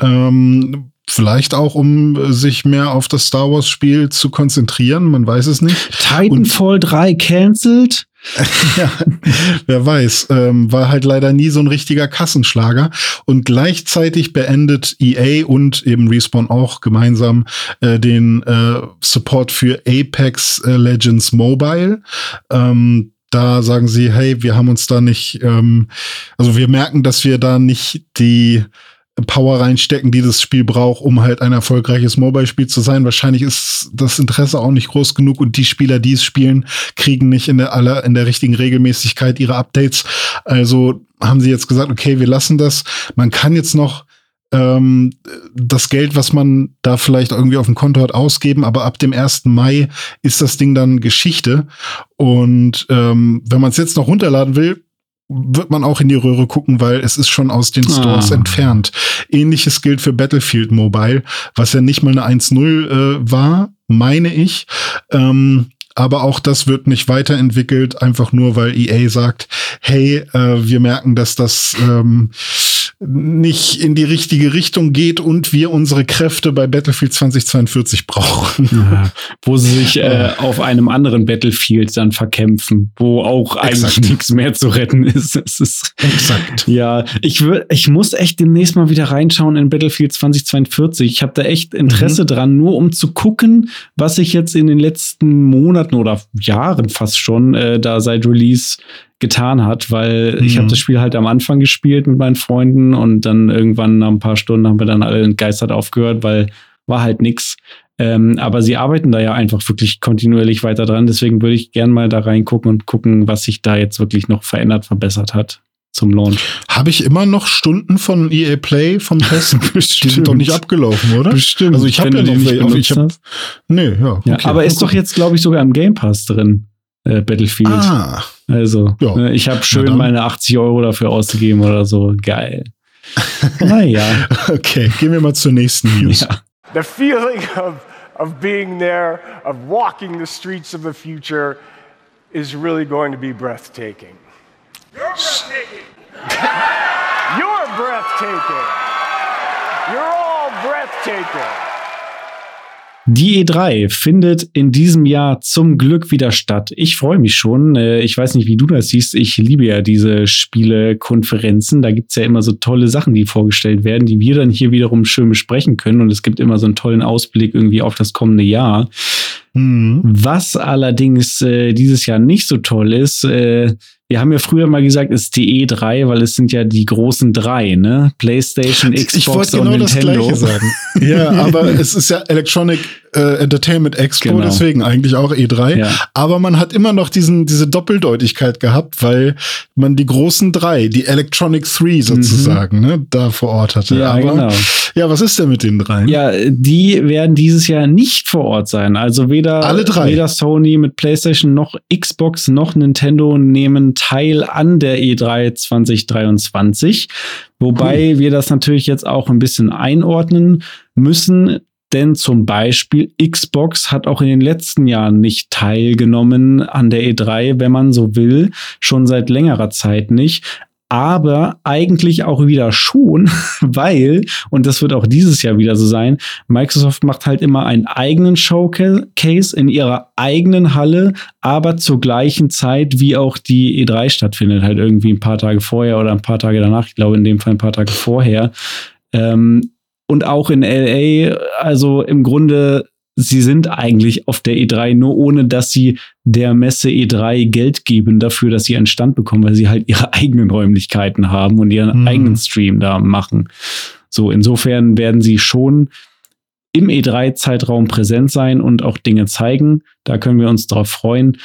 Ähm, Vielleicht auch, um sich mehr auf das Star Wars-Spiel zu konzentrieren, man weiß es nicht. Titanfall Und 3 cancelled? ja, wer weiß. Ähm, war halt leider nie so ein richtiger Kassenschlager. Und gleichzeitig beendet EA und eben Respawn auch gemeinsam äh, den äh, Support für Apex äh, Legends Mobile. Ähm, da sagen sie, hey, wir haben uns da nicht, ähm, also wir merken, dass wir da nicht die Power reinstecken, die das Spiel braucht, um halt ein erfolgreiches Mobile-Spiel zu sein. Wahrscheinlich ist das Interesse auch nicht groß genug und die Spieler, die es spielen, kriegen nicht in der aller, in der richtigen Regelmäßigkeit ihre Updates. Also haben sie jetzt gesagt, okay, wir lassen das. Man kann jetzt noch ähm, das Geld, was man da vielleicht irgendwie auf dem Konto hat, ausgeben, aber ab dem 1. Mai ist das Ding dann Geschichte. Und ähm, wenn man es jetzt noch runterladen will, wird man auch in die Röhre gucken, weil es ist schon aus den Stores ah. entfernt. Ähnliches gilt für Battlefield Mobile, was ja nicht mal eine 1.0 äh, war, meine ich. Ähm, aber auch das wird nicht weiterentwickelt, einfach nur weil EA sagt, hey, äh, wir merken, dass das ähm, nicht in die richtige Richtung geht und wir unsere Kräfte bei Battlefield 2042 brauchen. Ja, wo sie sich äh, auf einem anderen Battlefield dann verkämpfen, wo auch eigentlich nichts mehr zu retten ist. Es ist Exakt. Ja, ich würde, ich muss echt demnächst mal wieder reinschauen in Battlefield 2042. Ich habe da echt Interesse mhm. dran, nur um zu gucken, was sich jetzt in den letzten Monaten oder Jahren fast schon äh, da seit Release getan hat, weil mhm. ich habe das Spiel halt am Anfang gespielt mit meinen Freunden und dann irgendwann nach ein paar Stunden haben wir dann alle entgeistert aufgehört, weil war halt nix. Ähm, aber sie arbeiten da ja einfach wirklich kontinuierlich weiter dran. Deswegen würde ich gern mal da reingucken und gucken, was sich da jetzt wirklich noch verändert, verbessert hat zum Launch. Habe ich immer noch Stunden von EA Play vom Test? Die sind doch nicht abgelaufen, oder? Bestimmt. Also ich habe ja noch welche. Ich hab, nee, ja. Okay. ja aber ist doch jetzt, glaube ich, sogar im Game Pass drin äh, Battlefield. Ah. Also, ja. Ne, ich habe schön meine 80 Euro dafür ausgegeben oder so. Geil. naja. Okay, gehen wir mal zur nächsten News. Ja. The feeling of, of being there, of walking the streets of the future is really going to be breathtaking. You're breathtaking. You're breathtaking. You're all breathtaking. Die E3 findet in diesem Jahr zum Glück wieder statt. Ich freue mich schon. Äh, ich weiß nicht, wie du das siehst. Ich liebe ja diese Spielekonferenzen. Da gibt's ja immer so tolle Sachen, die vorgestellt werden, die wir dann hier wiederum schön besprechen können. Und es gibt immer so einen tollen Ausblick irgendwie auf das kommende Jahr. Mhm. Was allerdings äh, dieses Jahr nicht so toll ist, äh, wir haben ja früher mal gesagt, es ist die E3, weil es sind ja die großen drei, ne? PlayStation, Xbox ich wollte genau und Nintendo. Das Gleiche sagen. ja, aber es ist ja Electronic äh, Entertainment Expo, genau. deswegen eigentlich auch E3. Ja. Aber man hat immer noch diesen, diese Doppeldeutigkeit gehabt, weil man die großen drei, die Electronic Three sozusagen, mhm. ne, da vor Ort hatte. Ja, Aber, genau. Ja, was ist denn mit den dreien? Ja, die werden dieses Jahr nicht vor Ort sein. Also weder, Alle drei. weder Sony mit PlayStation noch Xbox noch Nintendo nehmen teil an der E3 2023. Wobei cool. wir das natürlich jetzt auch ein bisschen einordnen müssen. Denn zum Beispiel Xbox hat auch in den letzten Jahren nicht teilgenommen an der E3, wenn man so will, schon seit längerer Zeit nicht aber eigentlich auch wieder schon, weil, und das wird auch dieses Jahr wieder so sein, Microsoft macht halt immer einen eigenen Showcase in ihrer eigenen Halle, aber zur gleichen Zeit, wie auch die E3 stattfindet, halt irgendwie ein paar Tage vorher oder ein paar Tage danach, ich glaube in dem Fall ein paar Tage vorher. Ähm, und auch in LA, also im Grunde, sie sind eigentlich auf der E3, nur ohne dass sie der Messe E3 Geld geben dafür, dass sie einen Stand bekommen, weil sie halt ihre eigenen Räumlichkeiten haben und ihren mhm. eigenen Stream da machen. So, insofern werden sie schon im E3-Zeitraum präsent sein und auch Dinge zeigen. Da können wir uns drauf freuen.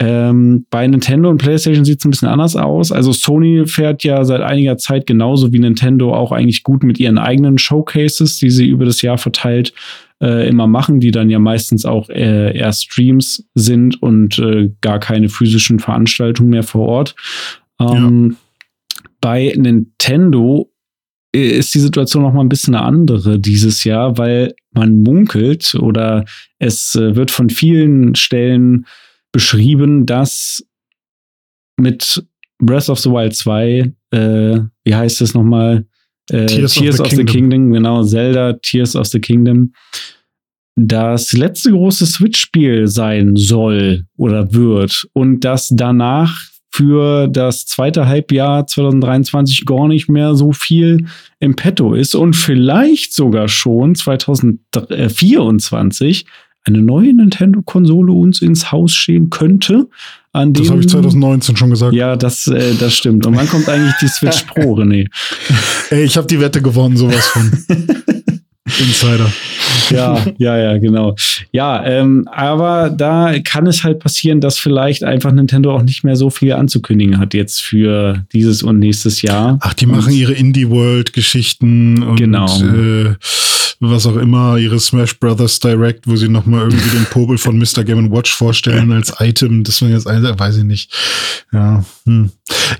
Ähm, bei Nintendo und PlayStation sieht es ein bisschen anders aus. Also Sony fährt ja seit einiger Zeit genauso wie Nintendo auch eigentlich gut mit ihren eigenen Showcases, die sie über das Jahr verteilt äh, immer machen, die dann ja meistens auch äh, eher Streams sind und äh, gar keine physischen Veranstaltungen mehr vor Ort. Ähm, ja. Bei Nintendo äh, ist die Situation noch mal ein bisschen eine andere dieses Jahr, weil man munkelt oder es äh, wird von vielen Stellen beschrieben, dass mit Breath of the Wild 2, äh, wie heißt es nochmal? Äh, Tears, Tears, of, the, of the Kingdom. Kingdom. genau, Zelda, Tears of the Kingdom, das letzte große Switch-Spiel sein soll oder wird und dass danach für das zweite Halbjahr 2023 gar nicht mehr so viel im Petto ist und vielleicht sogar schon 2024 eine neue Nintendo-Konsole uns ins Haus stehen könnte. An das habe ich 2019 schon gesagt. Ja, das, äh, das stimmt. Und wann kommt eigentlich die Switch Pro, René? Ey, ich habe die Wette gewonnen, sowas von. Insider. Ja, ja, ja, genau. Ja, ähm, aber da kann es halt passieren, dass vielleicht einfach Nintendo auch nicht mehr so viel anzukündigen hat jetzt für dieses und nächstes Jahr. Ach, die machen ihre Indie-World-Geschichten und genau. äh, was auch immer, ihre Smash Brothers Direct, wo sie nochmal irgendwie den Popel von Mr. Game Watch vorstellen als Item. Das war jetzt, weiß ich nicht. Ja, hm.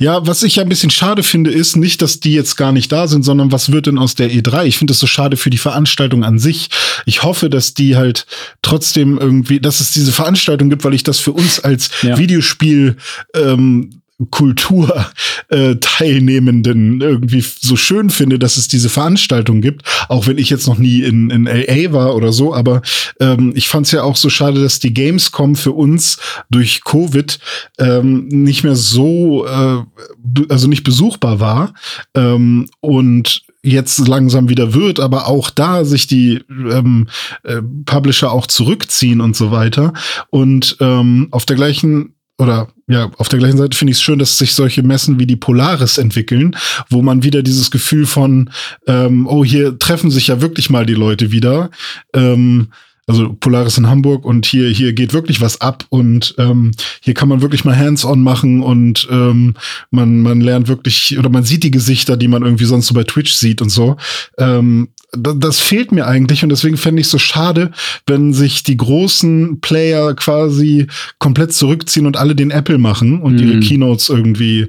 ja, was ich ja ein bisschen schade finde, ist nicht, dass die jetzt gar nicht da sind, sondern was wird denn aus der E3? Ich finde das so schade für die Veranstaltung an sich. Ich hoffe, dass die halt trotzdem irgendwie, dass es diese Veranstaltung gibt, weil ich das für uns als ja. Videospiel ähm, Kultur äh, Teilnehmenden irgendwie so schön finde, dass es diese Veranstaltung gibt, auch wenn ich jetzt noch nie in, in LA war oder so, aber ähm, ich fand es ja auch so schade, dass die Gamescom für uns durch Covid ähm, nicht mehr so, äh, also nicht besuchbar war ähm, und jetzt langsam wieder wird, aber auch da sich die ähm, äh, Publisher auch zurückziehen und so weiter. Und ähm, auf der gleichen oder ja, auf der gleichen Seite finde ich es schön, dass sich solche Messen wie die Polaris entwickeln, wo man wieder dieses Gefühl von, ähm, oh, hier treffen sich ja wirklich mal die Leute wieder. Ähm, also Polaris in Hamburg und hier hier geht wirklich was ab und ähm, hier kann man wirklich mal Hands-on machen und ähm, man man lernt wirklich oder man sieht die Gesichter, die man irgendwie sonst so bei Twitch sieht und so. Ähm, das fehlt mir eigentlich und deswegen fände ich so schade, wenn sich die großen Player quasi komplett zurückziehen und alle den Apple machen und mm. ihre Keynotes irgendwie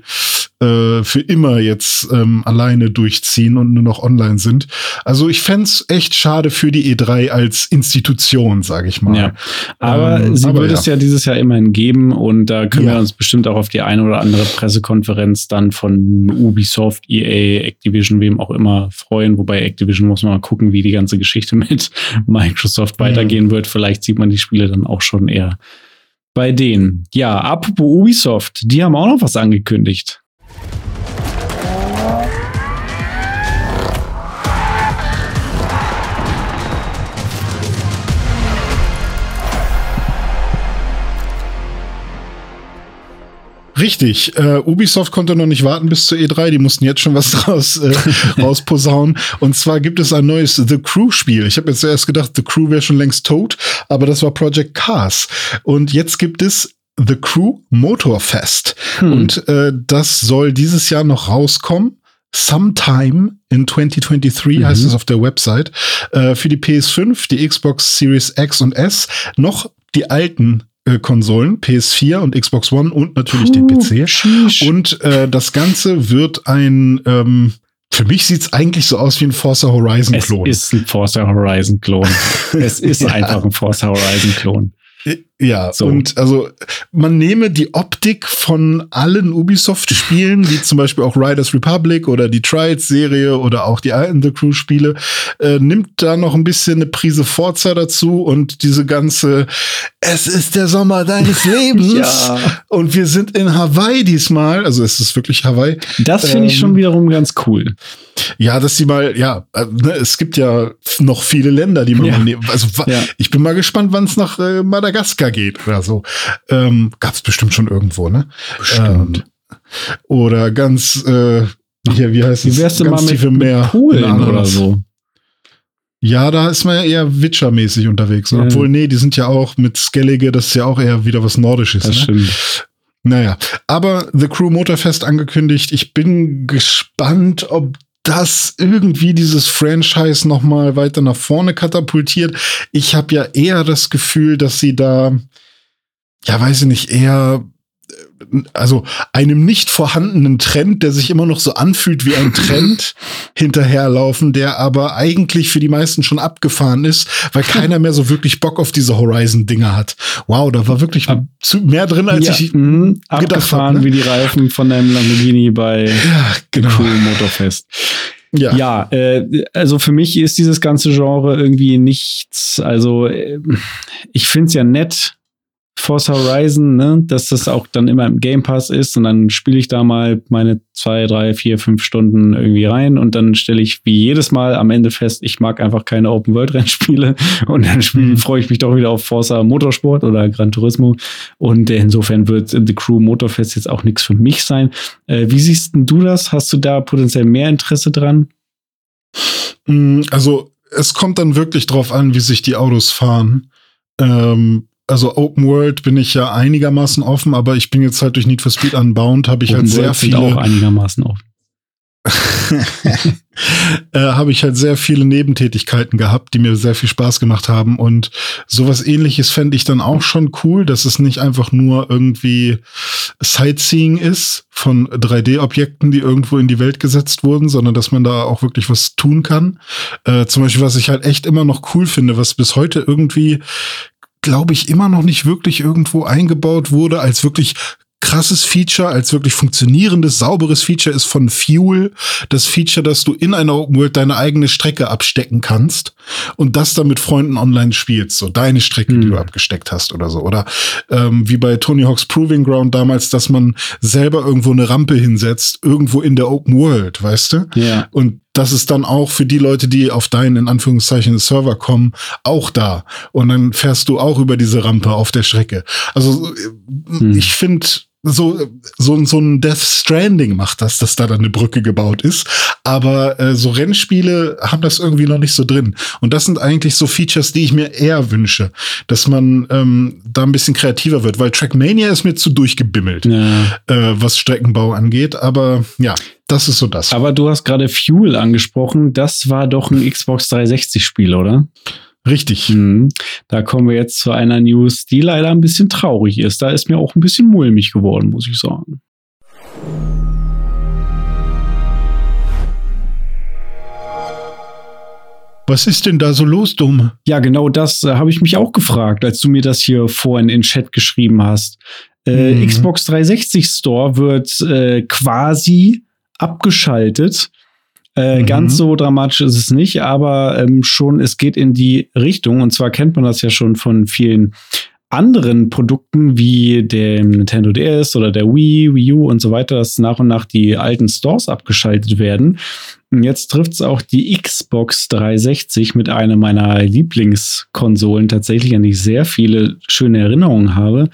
äh, für immer jetzt ähm, alleine durchziehen und nur noch online sind. Also ich fände es echt schade für die E3 als Institution, sage ich mal. Ja, aber ähm, sie aber wird ja. es ja dieses Jahr immerhin geben und da können ja. wir uns bestimmt auch auf die eine oder andere Pressekonferenz dann von Ubisoft, EA, Activision, wem auch immer freuen. Wobei Activision muss man mal gucken, wie die ganze Geschichte mit Microsoft weitergehen mhm. wird. Vielleicht sieht man die Spiele dann auch schon eher bei denen. Ja, apropos Ubisoft, die haben auch noch was angekündigt. Richtig. Äh, Ubisoft konnte noch nicht warten bis zur E3. Die mussten jetzt schon was raus, äh, rausposaunen. Und zwar gibt es ein neues The Crew-Spiel. Ich habe jetzt erst gedacht, The Crew wäre schon längst tot, aber das war Project Cars. Und jetzt gibt es The Crew Motorfest. Hm. Und äh, das soll dieses Jahr noch rauskommen. Sometime in 2023 mhm. heißt es auf der Website. Äh, für die PS5, die Xbox Series X und S, noch die alten Konsolen, PS4 und Xbox One und natürlich Puh, den PC. Sheesh. Und äh, das Ganze wird ein ähm, für mich sieht es eigentlich so aus wie ein Forza Horizon Klon. Es ist ein Forza Horizon Klon. es ist ja. einfach ein Forza Horizon Klon. Ja, so. und also man nehme die Optik von allen Ubisoft-Spielen, wie zum Beispiel auch Riders Republic oder die Trials-Serie oder auch die alten The Crew-Spiele, äh, nimmt da noch ein bisschen eine Prise Forza dazu und diese ganze Es ist der Sommer deines Lebens ja. und wir sind in Hawaii diesmal, also es ist wirklich Hawaii. Das finde ich ähm, schon wiederum ganz cool. Ja, dass sie mal, ja, äh, ne, es gibt ja noch viele Länder, die man ja. nehmen. Also ja. ich bin mal gespannt, wann es nach äh, Madagaskar geht oder so. Ähm, Gab es bestimmt schon irgendwo, ne? Bestimmt. Ähm, oder ganz, äh, hier, wie heißt es? Wie wärst du ganz mal mit, Meer mit Polen oder so? Ja, da ist man ja eher Witcher-mäßig unterwegs. Ja. Obwohl, nee, die sind ja auch mit Skellige, das ist ja auch eher wieder was Nordisches. Das ne? stimmt. Naja, aber The Crew Motorfest angekündigt. Ich bin gespannt, ob das irgendwie dieses Franchise noch mal weiter nach vorne katapultiert. Ich habe ja eher das Gefühl, dass sie da, ja, weiß ich nicht, eher also einem nicht vorhandenen Trend, der sich immer noch so anfühlt wie ein Trend, hinterherlaufen, der aber eigentlich für die meisten schon abgefahren ist, weil keiner mehr so wirklich Bock auf diese Horizon-Dinger hat. Wow, da war wirklich Ab mehr drin, als ja, ich mh, gedacht habe. Ne? wie die Reifen von einem Lamborghini bei ja, genau. Crew Motorfest. Ja, ja äh, also für mich ist dieses ganze Genre irgendwie nichts. Also äh, ich finde es ja nett, Forza Horizon, ne, dass das auch dann immer im Game Pass ist und dann spiele ich da mal meine zwei, drei, vier, fünf Stunden irgendwie rein und dann stelle ich wie jedes Mal am Ende fest, ich mag einfach keine Open World Rennspiele und dann mhm. freue ich mich doch wieder auf Forza Motorsport oder Gran Turismo und insofern wird The Crew Motorfest jetzt auch nichts für mich sein. Äh, wie siehst du das? Hast du da potenziell mehr Interesse dran? Mm, also es kommt dann wirklich drauf an, wie sich die Autos fahren. Ähm, also Open World bin ich ja einigermaßen offen, aber ich bin jetzt halt durch Need for Speed Unbound, habe ich Open halt sehr World viele. auch einigermaßen offen. äh, habe ich halt sehr viele Nebentätigkeiten gehabt, die mir sehr viel Spaß gemacht haben. Und sowas ähnliches fände ich dann auch schon cool, dass es nicht einfach nur irgendwie Sightseeing ist von 3D-Objekten, die irgendwo in die Welt gesetzt wurden, sondern dass man da auch wirklich was tun kann. Äh, zum Beispiel, was ich halt echt immer noch cool finde, was bis heute irgendwie glaube ich, immer noch nicht wirklich irgendwo eingebaut wurde als wirklich krasses Feature, als wirklich funktionierendes, sauberes Feature ist von Fuel das Feature, dass du in einer Open World deine eigene Strecke abstecken kannst und das dann mit Freunden online spielst, so deine Strecke, mhm. die du hm. abgesteckt hast oder so. Oder ähm, wie bei Tony Hawk's Proving Ground damals, dass man selber irgendwo eine Rampe hinsetzt, irgendwo in der Open World, weißt du? Ja. Und das ist dann auch für die Leute, die auf deinen, in Anführungszeichen, Server kommen, auch da. Und dann fährst du auch über diese Rampe auf der Strecke. Also hm. ich finde, so, so, so ein Death Stranding macht das, dass da dann eine Brücke gebaut ist. Aber äh, so Rennspiele haben das irgendwie noch nicht so drin. Und das sind eigentlich so Features, die ich mir eher wünsche, dass man ähm, da ein bisschen kreativer wird, weil Trackmania ist mir zu durchgebimmelt, ja. äh, was Streckenbau angeht. Aber ja, das ist so das. Aber du hast gerade Fuel angesprochen. Das war doch ein Xbox 360-Spiel, oder? Richtig. Mhm. Da kommen wir jetzt zu einer News, die leider ein bisschen traurig ist. Da ist mir auch ein bisschen mulmig geworden, muss ich sagen. Was ist denn da so los, Dumme? Ja, genau das äh, habe ich mich auch gefragt, als du mir das hier vorhin in Chat geschrieben hast. Äh, mhm. Xbox 360 Store wird äh, quasi abgeschaltet äh, mhm. Ganz so dramatisch ist es nicht, aber ähm, schon, es geht in die Richtung. Und zwar kennt man das ja schon von vielen anderen Produkten wie dem Nintendo DS oder der Wii, Wii U und so weiter, dass nach und nach die alten Stores abgeschaltet werden. Jetzt trifft es auch die Xbox 360 mit einer meiner Lieblingskonsolen tatsächlich, an die ich sehr viele schöne Erinnerungen habe.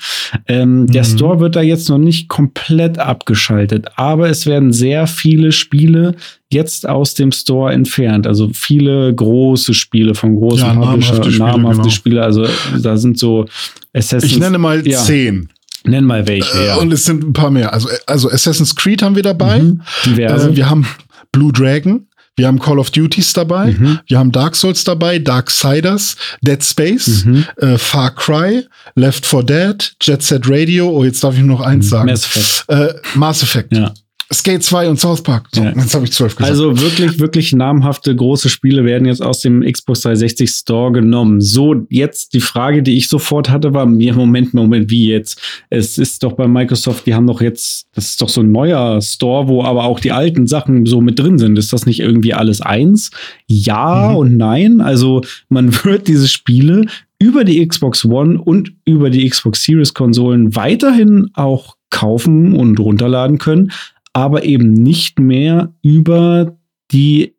Ähm, mhm. Der Store wird da jetzt noch nicht komplett abgeschaltet, aber es werden sehr viele Spiele jetzt aus dem Store entfernt. Also viele große Spiele von großen ja, Publisher, namhafte, Spiele, namhafte genau. Spiele. Also da sind so Assassin's Ich nenne mal ja. zehn. Nenn mal welche, äh, ja. Und es sind ein paar mehr. Also, also Assassin's Creed haben wir dabei. Mhm, diverse. Äh, wir haben Blue Dragon. Wir haben Call of Duties dabei, mhm. wir haben Dark Souls dabei, Darksiders, Dead Space, mhm. äh, Far Cry, Left 4 Dead, Jet Set Radio, oh, jetzt darf ich noch eins mhm. sagen. Mass Effect. Äh, Mass Effect. Ja. Skate 2 und South Park. So, ja. jetzt habe ich zwölf gesagt. Also wirklich, wirklich namhafte große Spiele werden jetzt aus dem Xbox 360 Store genommen. So, jetzt die Frage, die ich sofort hatte, war mir, Moment, Moment, wie jetzt? Es ist doch bei Microsoft, die haben doch jetzt, das ist doch so ein neuer Store, wo aber auch die alten Sachen so mit drin sind. Ist das nicht irgendwie alles eins? Ja mhm. und nein. Also man wird diese Spiele über die Xbox One und über die Xbox Series Konsolen weiterhin auch kaufen und runterladen können, aber eben nicht mehr über die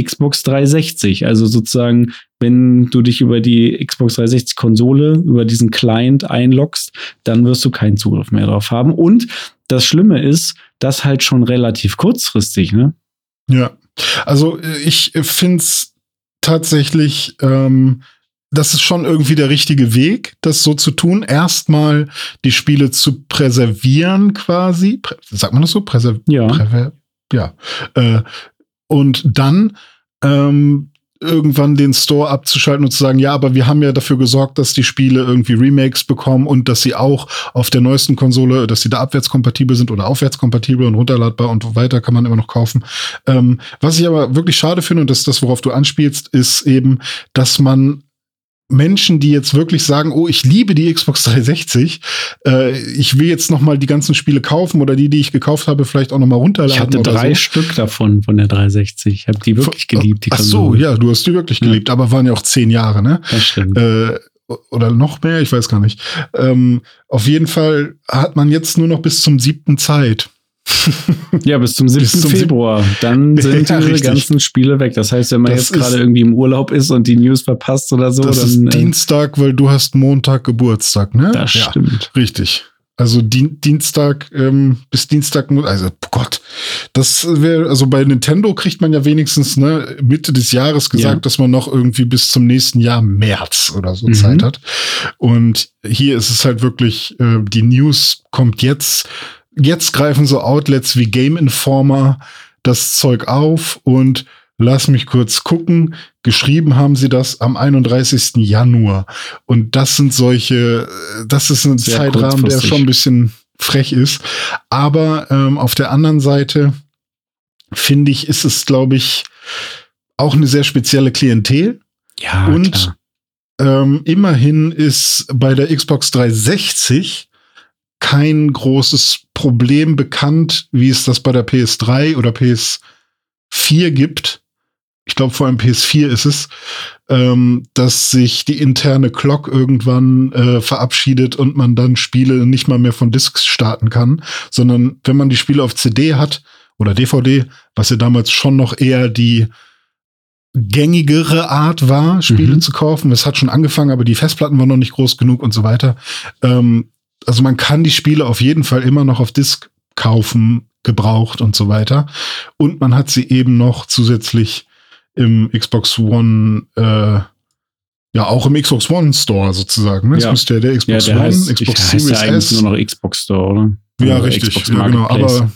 Xbox 360. Also sozusagen, wenn du dich über die Xbox 360 Konsole, über diesen Client einloggst, dann wirst du keinen Zugriff mehr drauf haben. Und das Schlimme ist, das halt schon relativ kurzfristig, ne? Ja. Also ich finde es tatsächlich ähm, das ist schon irgendwie der richtige Weg, das so zu tun. Erstmal die Spiele zu präservieren, quasi. Prä sagt man das so? Präser ja. Präver ja. Äh, und dann ähm, irgendwann den Store abzuschalten und zu sagen, ja, aber wir haben ja dafür gesorgt, dass die Spiele irgendwie Remakes bekommen und dass sie auch auf der neuesten Konsole, dass sie da abwärtskompatibel sind oder aufwärtskompatibel und runterladbar und weiter kann man immer noch kaufen. Ähm, was ich aber wirklich schade finde, und das ist das, worauf du anspielst, ist eben, dass man Menschen, die jetzt wirklich sagen, oh, ich liebe die Xbox 360, äh, ich will jetzt noch mal die ganzen Spiele kaufen oder die, die ich gekauft habe, vielleicht auch noch mal runterladen. Ich hatte drei so. Stück davon von der 360. Ich habe die wirklich geliebt. Die Ach so, ja, du hast die wirklich geliebt, ja. aber waren ja auch zehn Jahre, ne? Das stimmt. Äh, oder noch mehr, ich weiß gar nicht. Ähm, auf jeden Fall hat man jetzt nur noch bis zum siebten Zeit. ja, bis zum 7. Bis zum Februar. Dann sind ja, diese ganzen Spiele weg. Das heißt, wenn man das jetzt gerade irgendwie im Urlaub ist und die News verpasst oder so, das dann. Ist äh, Dienstag, weil du hast Montag Geburtstag, ne? Das ja, stimmt. Richtig. Also Di Dienstag ähm, bis Dienstag, also oh Gott, das wäre, also bei Nintendo kriegt man ja wenigstens ne, Mitte des Jahres gesagt, ja. dass man noch irgendwie bis zum nächsten Jahr März oder so mhm. Zeit hat. Und hier ist es halt wirklich, äh, die News kommt jetzt jetzt greifen so Outlets wie Game Informer das Zeug auf und lass mich kurz gucken. Geschrieben haben sie das am 31. Januar. Und das sind solche, das ist ein Sehr Zeitrahmen, der schon ein bisschen frech ist. Aber ähm, auf der anderen Seite finde ich, ist es, glaube ich, auch eine sehr spezielle Klientel. Ja, und ähm, immerhin ist bei der Xbox 360 kein großes Problem bekannt, wie es das bei der PS3 oder PS4 gibt. Ich glaube, vor allem PS4 ist es, ähm, dass sich die interne Clock irgendwann äh, verabschiedet und man dann Spiele nicht mal mehr von Discs starten kann, sondern wenn man die Spiele auf CD hat oder DVD, was ja damals schon noch eher die gängigere Art war, Spiele mhm. zu kaufen. Es hat schon angefangen, aber die Festplatten waren noch nicht groß genug und so weiter. Ähm, also man kann die Spiele auf jeden Fall immer noch auf Disk kaufen, gebraucht und so weiter. Und man hat sie eben noch zusätzlich im Xbox One, äh, ja, auch im Xbox One Store sozusagen. Ne? Das ja. müsste ja der Xbox ja, der One, heißt, Xbox Series ja S. nur noch Xbox Store, oder? Ja, oder richtig. Ja, genau. Aber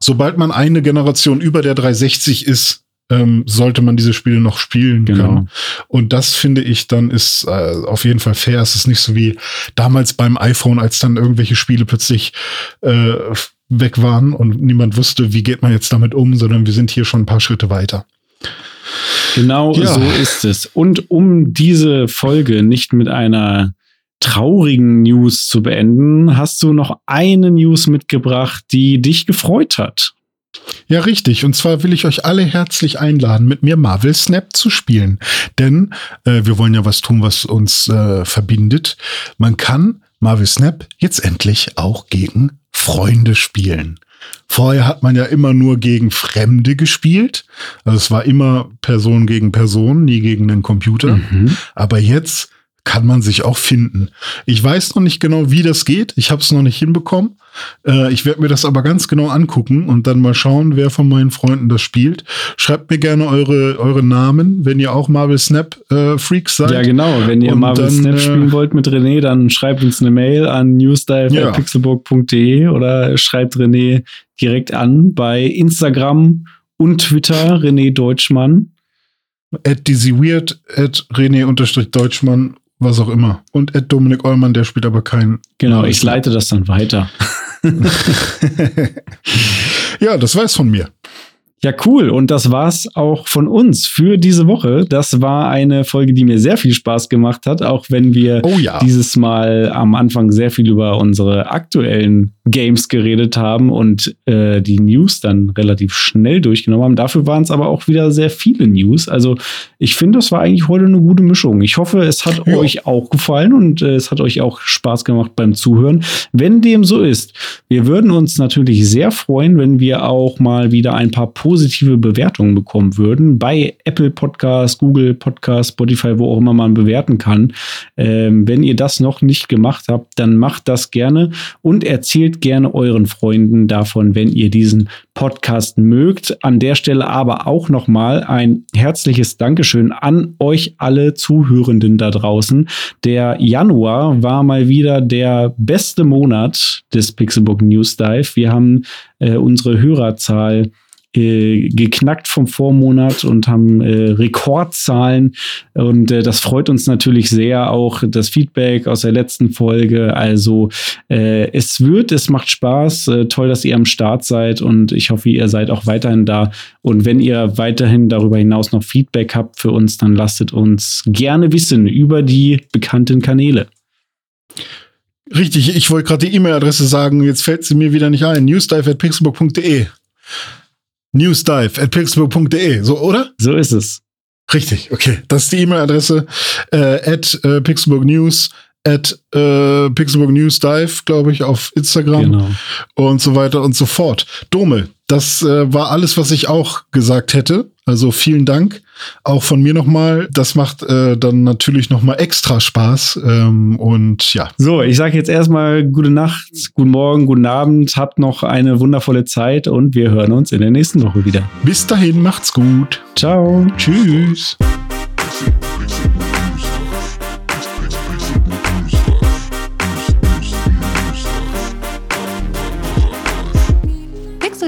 sobald man eine Generation über der 360 ist, ähm, sollte man diese Spiele noch spielen genau. können. Und das finde ich dann ist äh, auf jeden Fall fair. Es ist nicht so wie damals beim iPhone, als dann irgendwelche Spiele plötzlich äh, weg waren und niemand wusste, wie geht man jetzt damit um, sondern wir sind hier schon ein paar Schritte weiter. Genau ja. so ist es. Und um diese Folge nicht mit einer traurigen News zu beenden, hast du noch eine News mitgebracht, die dich gefreut hat. Ja, richtig. Und zwar will ich euch alle herzlich einladen, mit mir Marvel Snap zu spielen. Denn äh, wir wollen ja was tun, was uns äh, verbindet. Man kann Marvel Snap jetzt endlich auch gegen Freunde spielen. Vorher hat man ja immer nur gegen Fremde gespielt. Also es war immer Person gegen Person, nie gegen den Computer. Mhm. Aber jetzt kann man sich auch finden. Ich weiß noch nicht genau, wie das geht. Ich habe es noch nicht hinbekommen. Äh, ich werde mir das aber ganz genau angucken und dann mal schauen, wer von meinen Freunden das spielt. Schreibt mir gerne eure, eure Namen, wenn ihr auch Marvel Snap äh, Freaks seid. Ja, genau. Wenn ihr und Marvel dann, Snap äh, spielen wollt mit René, dann schreibt uns eine Mail an newsdive.pixelburg.de ja. oder schreibt René direkt an bei Instagram und Twitter René Deutschmann. At dizzyweird, at René-Deutschmann was auch immer. Und Ed Dominik Eulmann, der spielt aber keinen. Genau, ich leite das dann weiter. ja, das war es von mir. Ja, cool. Und das war's auch von uns für diese Woche. Das war eine Folge, die mir sehr viel Spaß gemacht hat, auch wenn wir oh ja. dieses Mal am Anfang sehr viel über unsere aktuellen Games geredet haben und äh, die News dann relativ schnell durchgenommen haben. Dafür waren es aber auch wieder sehr viele News. Also ich finde, das war eigentlich heute eine gute Mischung. Ich hoffe, es hat ja. euch auch gefallen und äh, es hat euch auch Spaß gemacht beim Zuhören. Wenn dem so ist, wir würden uns natürlich sehr freuen, wenn wir auch mal wieder ein paar positive Bewertungen bekommen würden bei Apple Podcast, Google Podcast, Spotify, wo auch immer man bewerten kann. Ähm, wenn ihr das noch nicht gemacht habt, dann macht das gerne und erzählt gerne euren Freunden davon, wenn ihr diesen Podcast mögt. An der Stelle aber auch nochmal ein herzliches Dankeschön an euch alle Zuhörenden da draußen. Der Januar war mal wieder der beste Monat des Pixelbook News Dive. Wir haben äh, unsere Hörerzahl äh, geknackt vom Vormonat und haben äh, Rekordzahlen. Und äh, das freut uns natürlich sehr, auch das Feedback aus der letzten Folge. Also äh, es wird, es macht Spaß. Äh, toll, dass ihr am Start seid und ich hoffe, ihr seid auch weiterhin da. Und wenn ihr weiterhin darüber hinaus noch Feedback habt für uns, dann lasst uns gerne wissen über die bekannten Kanäle. Richtig, ich wollte gerade die E-Mail-Adresse sagen, jetzt fällt sie mir wieder nicht ein. newsdive Newsdive at pixelbook.de, so, oder? So ist es. Richtig, okay. Das ist die E-Mail-Adresse äh, at äh, Pixelbook News at äh, News Dive, glaube ich, auf Instagram Genau. und so weiter und so fort. Dome, das äh, war alles, was ich auch gesagt hätte. Also vielen Dank auch von mir nochmal. Das macht äh, dann natürlich nochmal extra Spaß. Ähm, und ja, So, ich sage jetzt erstmal gute Nacht, guten Morgen, guten Abend, habt noch eine wundervolle Zeit und wir hören uns in der nächsten Woche wieder. bis dahin macht's gut. Ciao. Tschüss.